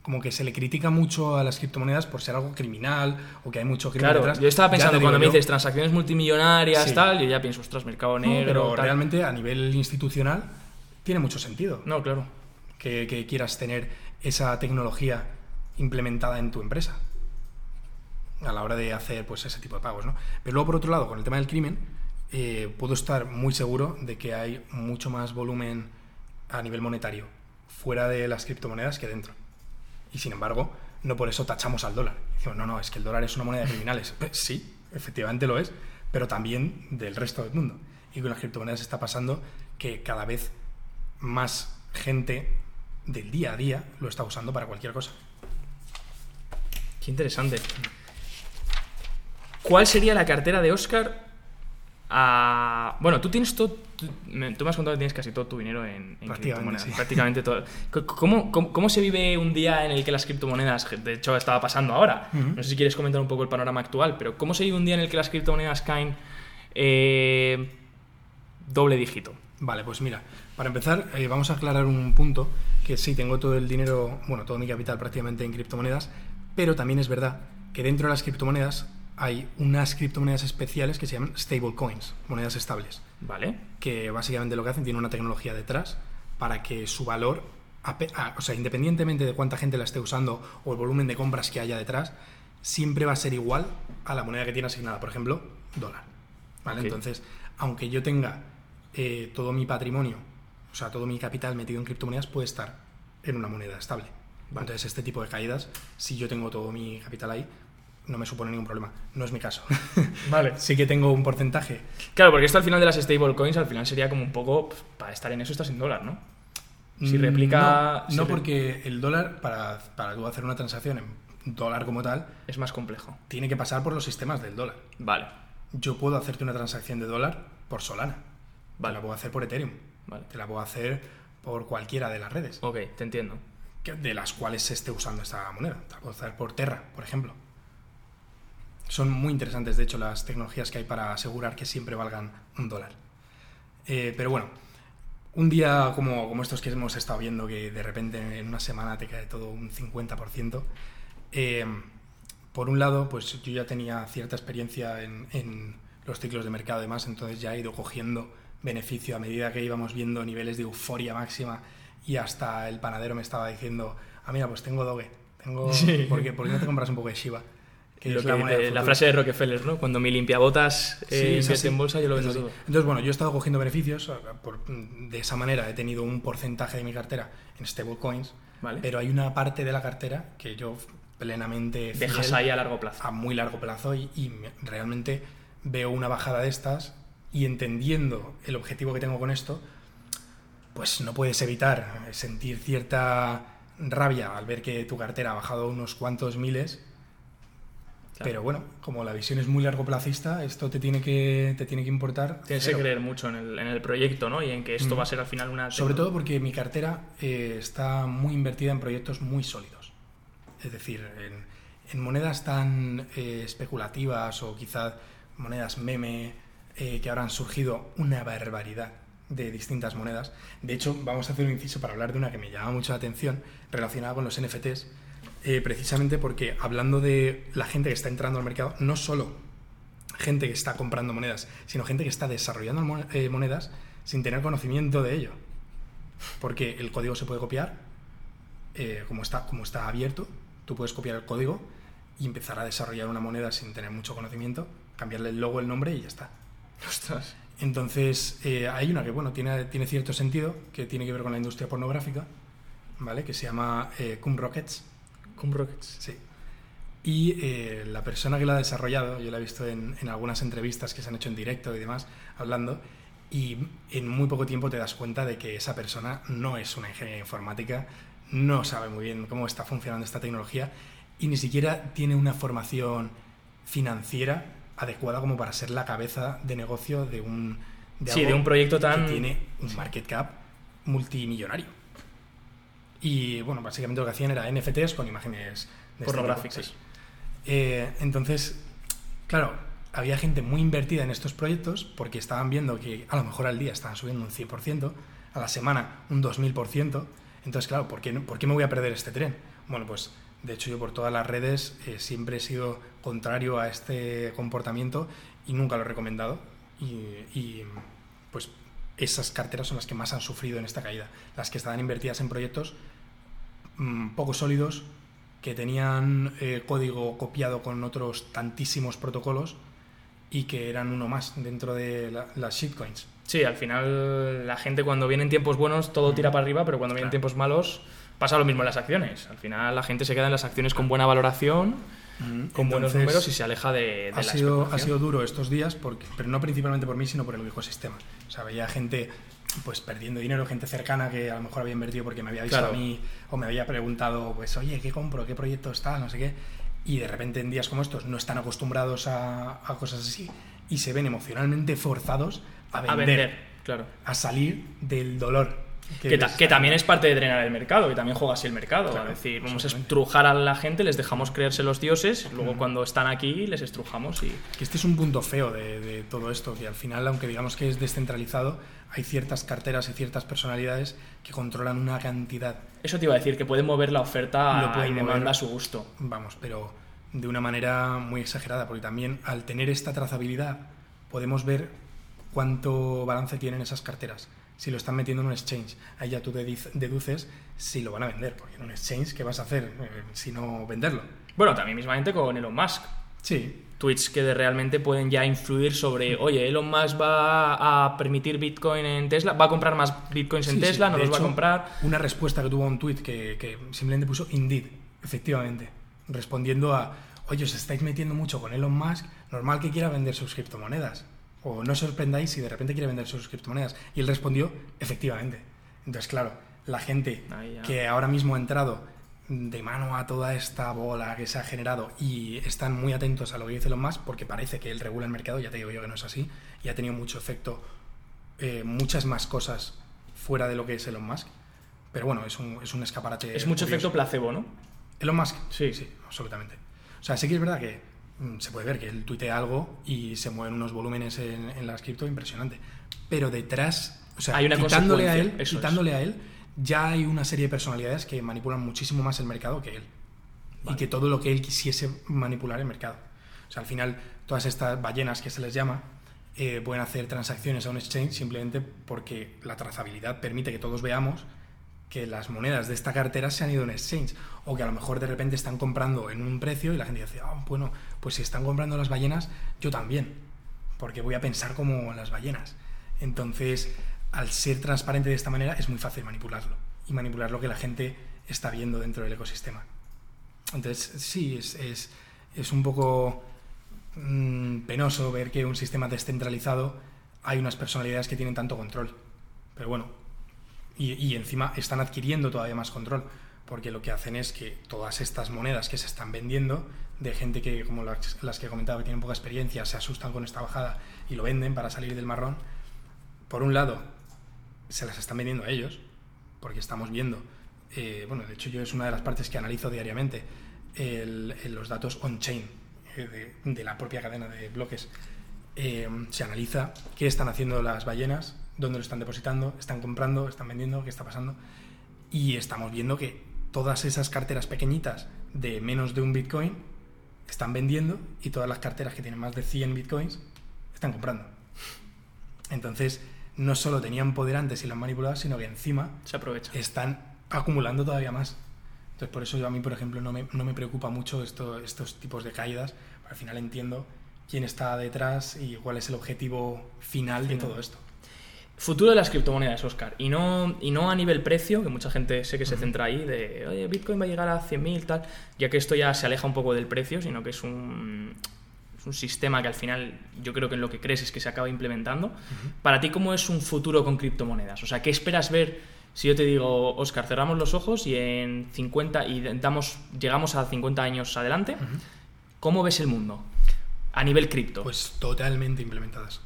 como que se le critica mucho a las criptomonedas por ser algo criminal o que hay mucho crimen claro, Yo estaba pensando cuando me dices transacciones multimillonarias, tal, yo ya pienso, ostras, mercado negro. pero realmente a nivel institucional tiene mucho sentido. No, claro. Que, quieras tener esa tecnología implementada en tu empresa a la hora de hacer pues ese tipo de pagos, ¿no? Pero luego, por otro lado, con el tema del crimen, eh, puedo estar muy seguro de que hay mucho más volumen a nivel monetario fuera de las criptomonedas que dentro. Y sin embargo, no por eso tachamos al dólar. Decimos, no, no, es que el dólar es una moneda de criminales. Pues sí, efectivamente lo es, pero también del resto del mundo. Y con las criptomonedas está pasando que cada vez más gente del día a día lo está usando para cualquier cosa. Qué interesante. ¿Cuál sería la cartera de Oscar? Bueno, tú tienes todo. Tú me, has contado que tienes casi todo tu dinero en, criptomonedas. Prácticamente todo. ¿Cómo, se vive un día en el que las criptomonedas, de hecho estaba pasando ahora, no sé si quieres comentar un poco el panorama actual, pero ¿cómo se vive un día en el que las criptomonedas caen eh, doble dígito? Vale, pues mira, para empezar, eh, vamos a aclarar un punto, que sí, tengo todo el dinero, bueno, todo mi capital prácticamente en criptomonedas, pero también es verdad que dentro de las criptomonedas hay unas criptomonedas especiales que se llaman stablecoins, monedas estables. Vale. Que básicamente lo que hacen tiene una tecnología detrás para que su valor, o sea, independientemente de cuánta gente la esté usando o el volumen de compras que haya detrás, siempre va a ser igual a la moneda que tiene asignada, por ejemplo, dólar. ¿Vale? Entonces, aunque yo tenga eh, todo mi patrimonio, o sea, todo mi capital metido en criptomonedas, puede estar en una moneda estable. Entonces, este tipo de caídas, si yo tengo todo mi capital ahí, no me supone ningún problema. No es mi caso. Vale. sí que tengo un porcentaje. Claro, porque esto al final de las stablecoins, al final sería como un poco, pues, para estar en eso estás en dólar, ¿no? Si replica... No, porque el dólar, para, para tú hacer una transacción en dólar como tal... Es más complejo. Tiene que pasar por los sistemas del dólar. Vale. Yo puedo hacerte una transacción de dólar por Solana. Vale. Te la puedo hacer por Ethereum. Vale. Te la puedo hacer por cualquiera de las redes. Ok, te entiendo. De las cuales se esté usando esta moneda. Te la puedo hacer por Terra, por ejemplo. Son muy interesantes, de hecho, las tecnologías que hay para asegurar que siempre valgan un dólar. Eh, pero bueno, un día como, como, estos que hemos estado viendo, que de repente en una semana te cae todo un 50%, eh, por un lado, pues yo ya tenía cierta experiencia en, en los ciclos de mercado y demás, entonces ya he ido cogiendo beneficio a medida que íbamos viendo niveles de euforia máxima y hasta el panadero me estaba diciendo, ah, mira, pues tengo Doge, tengo... Sí. ¿Por, qué? ¿Por qué no te compras un poco de Shiba? La, frase de Rockefeller, ¿no? Cuando mi limpiabotas eh, sí, en bolsa, yo lo vendo todo. Entonces, bueno, yo he estado cogiendo beneficios, de esa manera he tenido un porcentaje de mi cartera en stablecoins, ¿Vale? pero hay una parte de la cartera que yo plenamente... Dejas ahí a largo plazo. A muy largo plazo y, y realmente veo una bajada de estas y entendiendo el objetivo que tengo con esto, pues no puedes evitar sentir cierta rabia al ver que tu cartera ha bajado unos cuantos miles pero bueno, como la visión es muy largo plazista, esto te tiene que, te tiene que importar. Tienes que creer mucho en el, en el, proyecto, ¿no? Y en que esto va a ser al final una... Sobre todo porque mi cartera eh, está muy invertida en proyectos muy sólidos. Es decir, en, en monedas tan eh, especulativas o quizás monedas meme eh, que ahora han surgido una barbaridad de distintas monedas. De hecho, vamos a hacer un inciso para hablar de una que me llama mucho la atención relacionada con los NFTs eh, precisamente porque hablando de la gente que está entrando al mercado, no solo gente que está comprando monedas, sino gente que está desarrollando eh, monedas sin tener conocimiento de ello. Porque el código se puede copiar, eh, como, está, como está abierto, tú puedes copiar el código y empezar a desarrollar una moneda sin tener mucho conocimiento, cambiarle el logo, el nombre y ya está. Entonces, hay una que, bueno, tiene, tiene cierto sentido, que tiene que ver con la industria pornográfica, ¿vale? Que se llama Cum Rockets Rockets. Sí. Y eh, la persona que lo ha desarrollado, yo la he visto en, algunas entrevistas que se han hecho en directo y demás, hablando, y en muy poco tiempo te das cuenta de que esa persona no es una ingeniera informática, no sabe muy bien cómo está funcionando esta tecnología y ni siquiera tiene una formación financiera adecuada como para ser la cabeza de negocio de un, sí, de un proyecto tan... que tiene un market cap multimillonario. Y bueno, básicamente lo que hacían era NFTs con imágenes este pornográficas. Eh, entonces, claro, había gente muy invertida en estos proyectos porque estaban viendo que a lo mejor al día estaban subiendo un 100%, a la semana un 2000%. Entonces, claro, ¿por qué, ¿por qué me voy a perder este tren? Bueno, pues de hecho yo por todas las redes eh, siempre he sido contrario a este comportamiento y nunca lo he recomendado. y pues esas carteras son las que más han sufrido en esta caída, las que estaban invertidas en proyectos mm, poco sólidos, que tenían eh, código copiado con otros tantísimos protocolos y que eran uno más dentro de las shitcoins. Sí, al final la gente cuando vienen tiempos buenos todo tira para arriba, pero cuando vienen tiempos malos Pasa lo mismo en las acciones. Al final la gente se queda en las acciones con buena valoración, con buenos números y se aleja de, ha sido, Ha sido duro estos días, porque, pero no principalmente por mí, sino por el ecosistema. O sea, veía gente pues perdiendo dinero, gente cercana que a lo mejor había invertido porque me había visto a mí o me había preguntado, pues, oye, ¿qué compro? ¿Qué proyecto está? No sé qué. Y de repente en días como estos no están acostumbrados a, cosas así y se ven emocionalmente forzados a vender, a, vender, claro. a salir del dolor que, también es parte de drenar el mercado, que también juega así el mercado. es decir, vamos a estrujar a la gente, les dejamos creerse los dioses, luego cuando están aquí les estrujamos y... Que este es un punto feo de, todo esto, que al final, aunque digamos que es descentralizado, hay ciertas carteras y ciertas personalidades que controlan una cantidad. Eso te iba a decir, que pueden mover la oferta y demanda a su gusto. Vamos, pero de una manera muy exagerada, porque también al tener esta trazabilidad podemos ver cuánto balance tienen esas carteras si lo están metiendo en un exchange. Ahí ya tú deduces si lo van a vender, porque en un exchange, ¿qué vas a hacer eh, si no venderlo? Bueno, también mismamente con Elon Musk. Sí. Tweets que realmente pueden ya influir sobre, oye, Elon Musk va a permitir Bitcoin en Tesla, va a comprar más Bitcoins en Tesla, no los va a comprar. Una respuesta que tuvo a un tweet que, que simplemente puso Indeed, efectivamente, respondiendo a, oye, os estáis metiendo mucho con Elon Musk, normal que quiera vender sus criptomonedas o no os sorprendáis si de repente quiere vender sus criptomonedas. Y él respondió, efectivamente. Entonces, claro, la gente que ahora mismo ha entrado de mano a toda esta bola que se ha generado y están muy atentos a lo que dice Elon Musk porque parece que él regula el mercado, ya te digo yo que no es así, y ha tenido mucho efecto, eh, muchas más cosas fuera de lo que es Elon Musk. Pero bueno, es un, es un escaparate. Es mucho efecto placebo, ¿no? Elon Musk, sí, sí, absolutamente. O sea, sí que es verdad que Mm, se puede ver que él tuitea algo y se mueven unos volúmenes en, en las cripto impresionante. Pero detrás, o sea, hay una quitándole, a él, quitándole a él, ya hay una serie de personalidades que manipulan muchísimo más el mercado que él. Y que todo lo que él quisiese manipular el mercado. O sea, al final, todas estas ballenas que se les llama, eh, pueden hacer transacciones a un exchange simplemente porque la trazabilidad permite que todos veamos que las monedas de esta cartera se han ido en exchange o que a lo mejor de repente están comprando en un precio y la gente dice, ah, bueno, pues si están comprando las ballenas, yo también, porque voy a pensar como las ballenas. Entonces, al ser transparente de esta manera es muy fácil manipularlo y manipular lo que la gente está viendo dentro del ecosistema. Entonces, sí, es, es, un poco mm, penoso ver que un sistema descentralizado hay unas personalidades que tienen tanto control. Pero bueno, y, encima están adquiriendo todavía más control, porque lo que hacen es que todas estas monedas que se están vendiendo, de gente que, como las, las que comentaba, que tienen poca experiencia, se asustan con esta bajada y lo venden para salir del marrón, por un lado, se las están vendiendo a ellos, porque estamos viendo, eh, bueno, de hecho yo es una de las partes que analizo diariamente, los datos on-chain eh, de, la propia cadena de bloques. Eh, se analiza qué están haciendo las ballenas dónde lo están depositando, están comprando, están vendiendo, qué está pasando. Y estamos viendo que todas esas carteras pequeñitas de menos de un Bitcoin están vendiendo y todas las carteras que tienen más de 100 Bitcoins están comprando. Entonces, no solo tenían poder antes y lo han manipulado, sino que encima Se aprovecha. están acumulando todavía más. Entonces, por eso yo a mí, por ejemplo, no me, no me preocupa mucho esto, estos tipos de caídas. Al final entiendo quién está detrás y cuál es el objetivo final de todo esto. Futuro de las criptomonedas, Oscar. Y no, y no a nivel precio, que mucha gente sé que se centra ahí, de, oye, Bitcoin va a llegar a 100.000, tal, ya que esto ya se aleja un poco del precio, sino que es un, es un sistema que al final yo creo que en lo que crees es que se acaba implementando. Para ti, ¿cómo es un futuro con criptomonedas? O sea, ¿qué esperas ver si yo te digo, Oscar, cerramos los ojos y en 50 y damos, llegamos a 50 años adelante? ¿Cómo ves el mundo a nivel cripto? Pues totalmente implementadas.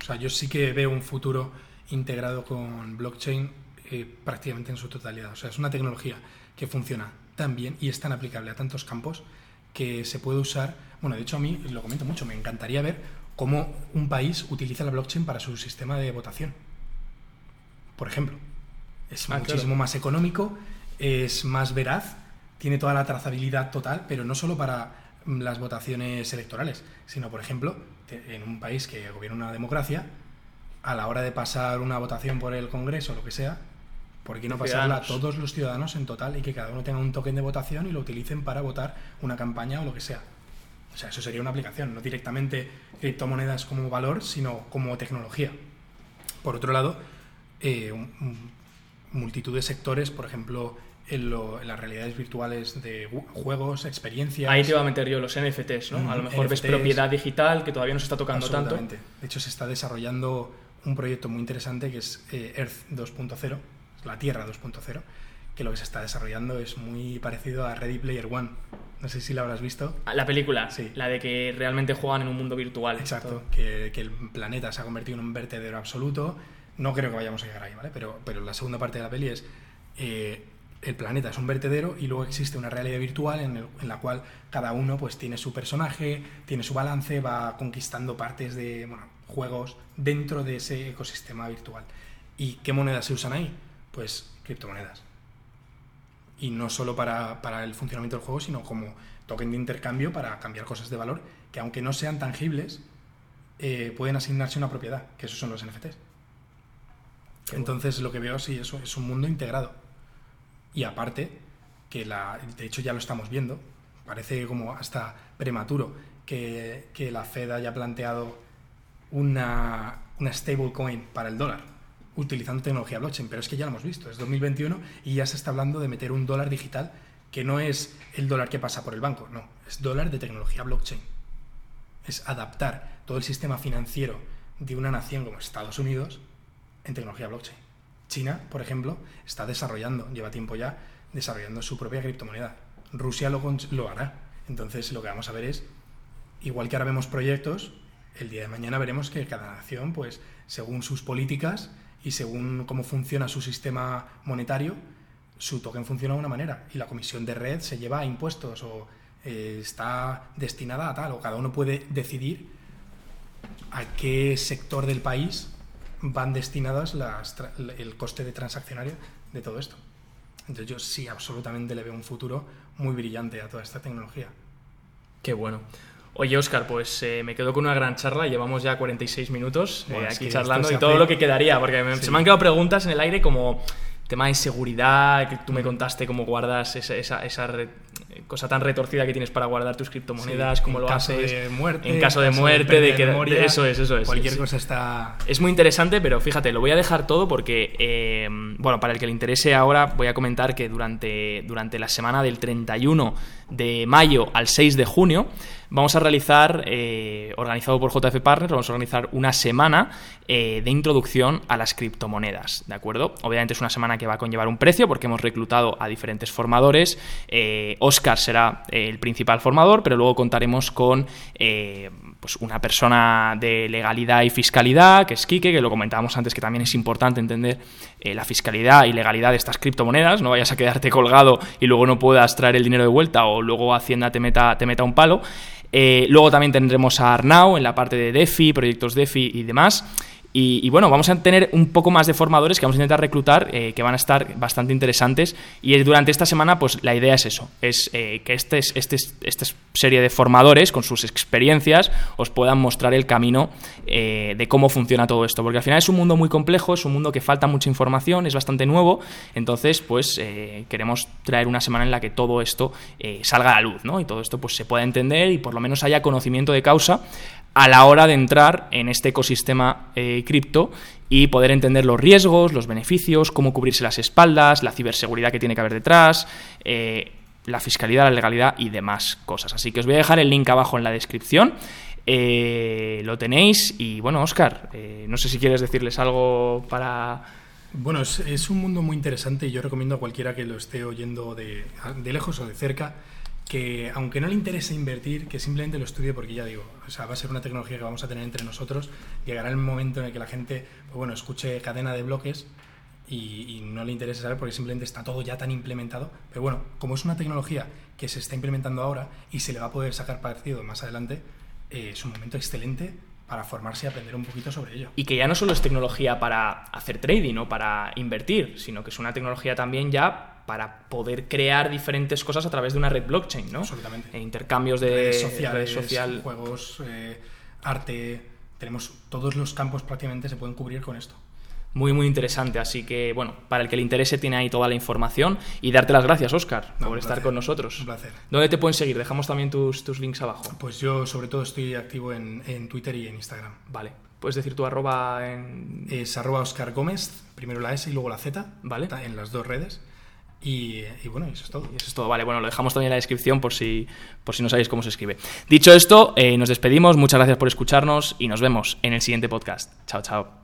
O sea, yo sí que veo un futuro integrado con blockchain eh, prácticamente en su totalidad. O sea, es una tecnología que funciona tan bien y es tan aplicable a tantos campos que se puede usar. Bueno, de hecho, a mí lo comento mucho, me encantaría ver cómo un país utiliza la blockchain para su sistema de votación. Por ejemplo, es ah, muchísimo más económico, es más veraz, tiene toda la trazabilidad total, pero no solo para las votaciones electorales, sino, por ejemplo, en un país que gobierna una democracia, a la hora de pasar una votación por el Congreso o lo que sea, ¿por qué no pasarla a todos los ciudadanos en total y que cada uno tenga un token de votación y lo utilicen para votar una campaña o lo que sea? O sea, eso sería una aplicación, no directamente criptomonedas como valor, sino como tecnología. Por otro lado, eh, multitud de sectores, por ejemplo, en, las realidades virtuales de juegos, experiencias. Ahí te iba a meter yo los NFTs, ¿no? a lo mejor ves propiedad digital que todavía no se está tocando tanto. De hecho, se está desarrollando un proyecto muy interesante que es eh, Earth 2.0, la Tierra 2.0, que lo que se está desarrollando es muy parecido a Ready Player One. No sé si la habrás visto. Ah, la película, sí. La de que realmente juegan en un mundo virtual. Exacto, que, que, el planeta se ha convertido en un vertedero absoluto. No creo que vayamos a llegar ahí, ¿vale? Pero, pero la segunda parte de la peli es eh, el planeta es un vertedero y luego existe una realidad virtual en, la cual cada uno pues tiene su personaje, tiene su balance, va conquistando partes de juegos dentro de ese ecosistema virtual. ¿Y qué monedas se usan ahí? Pues criptomonedas. Y no solo para, el funcionamiento del juego, sino como token de intercambio para cambiar cosas de valor que aunque no sean tangibles, eh, pueden asignarse una propiedad, que esos son los NFTs. Entonces lo que veo sí eso es un mundo integrado. Y aparte, que la, de hecho ya lo estamos viendo, parece como hasta prematuro que, la Fed haya planteado una, una stablecoin para el dólar utilizando tecnología blockchain, pero es que ya lo hemos visto, es 2021 y ya se está hablando de meter un dólar digital que no es el dólar que pasa por el banco, no, es dólar de tecnología blockchain. Es adaptar todo el sistema financiero de una nación como Estados Unidos en tecnología blockchain. China, por ejemplo, está desarrollando, lleva tiempo ya, desarrollando su propia criptomoneda. Rusia lo, hará. Entonces lo que vamos a ver es, igual que ahora vemos proyectos, el día de mañana veremos que cada nación, pues, según sus políticas y según cómo funciona su sistema monetario, su token funciona de una manera. Y la comisión de red se lleva a impuestos o eh, está destinada a tal, o cada uno puede decidir a qué sector del país van destinadas las, el coste de transaccionario de todo esto. Entonces yo sí absolutamente le veo un futuro muy brillante a toda esta tecnología. Qué bueno. Oye, Oscar, pues eh, me quedo con una gran charla. Llevamos ya 46 minutos eh, aquí charlando y todo lo que quedaría, porque se me han quedado preguntas en el aire como tema de seguridad, que tú me mm. contaste cómo guardas esa, esa, esa cosa tan retorcida que tienes para guardar tus criptomonedas, cómo lo haces. De muerte, en caso de muerte, de, que. eso es, eso es. Cualquier cosa está. Es muy interesante, pero fíjate, lo voy a dejar todo porque, eh, bueno, para el que le interese ahora, voy a comentar que durante, durante la semana del 31 de mayo al 6 de junio vamos a realizar, eh, organizado por JF Partners, vamos a organizar una semana eh, de introducción a las criptomonedas, ¿de acuerdo? Obviamente es una semana que va a conllevar un precio porque hemos reclutado a diferentes formadores. Oscar será el principal formador, pero luego contaremos con pues una persona de legalidad y fiscalidad, que es Kike, que lo comentábamos antes, que también es importante entender eh, la fiscalidad y legalidad de estas criptomonedas, no vayas a quedarte colgado y luego no puedas traer el dinero de vuelta o luego Hacienda te meta, te meta un palo. Eh, luego también tendremos a Arnau en la parte de DeFi, proyectos DeFi y demás. Y, bueno, vamos a tener un poco más de formadores que vamos a intentar reclutar, eh, que van a estar bastante interesantes. Y durante esta semana, pues la idea es eso, es eh, que este, este, esta serie de formadores, con sus experiencias, os puedan mostrar el camino eh, de cómo funciona todo esto. Porque al final es un mundo muy complejo, es un mundo que falta mucha información, es bastante nuevo. Entonces, pues queremos traer una semana en la que todo esto salga a la luz, ¿no? Y todo esto pues se pueda entender y por lo menos haya conocimiento de causa a la hora de entrar en este ecosistema eh, cripto y poder entender los riesgos, los beneficios, cómo cubrirse las espaldas, la ciberseguridad que tiene que haber detrás, eh, la fiscalidad, la legalidad y demás cosas. Así que os voy a dejar el link abajo en la descripción. Eh, lo tenéis y bueno, Oscar, no sé si quieres decirles algo para... Bueno, es, un mundo muy interesante y yo recomiendo a cualquiera que lo esté oyendo de, de lejos o de cerca que aunque no le interese invertir, que simplemente lo estudie porque ya digo, o sea, va a ser una tecnología que vamos a tener entre nosotros, llegará el momento en el que la gente, pues bueno, escuche cadena de bloques y, no le interese saber porque simplemente está todo ya tan implementado, pero bueno, como es una tecnología que se está implementando ahora y se le va a poder sacar partido más adelante, eh, es un momento excelente para formarse y aprender un poquito sobre ello. Y que ya no solo es tecnología para hacer trading o para invertir, sino que es una tecnología también ya para poder crear diferentes cosas a través de una red blockchain, ¿no? Absolutamente. E intercambios de redes sociales, juegos, eh, arte, tenemos todos los campos prácticamente se pueden cubrir con esto. Muy, muy interesante. Así que, bueno, para el que le interese, tiene ahí toda la información. Y darte las gracias, Oscar, por estar con nosotros. Un placer. ¿Dónde te pueden seguir? Dejamos también tus, tus links abajo. Pues yo, sobre todo, estoy activo en, en Twitter y en Instagram. Vale. ¿Puedes decir tu arroba en...? Es arroba Oscar Gómez, primero la S y luego la Z. Vale. En las dos redes. Y, bueno, eso es todo. eso es todo, vale. Bueno, lo dejamos también en la descripción por si, por si no sabéis cómo se escribe. Dicho esto, eh, nos despedimos. Muchas gracias por escucharnos y nos vemos en el siguiente podcast. Chao, chao.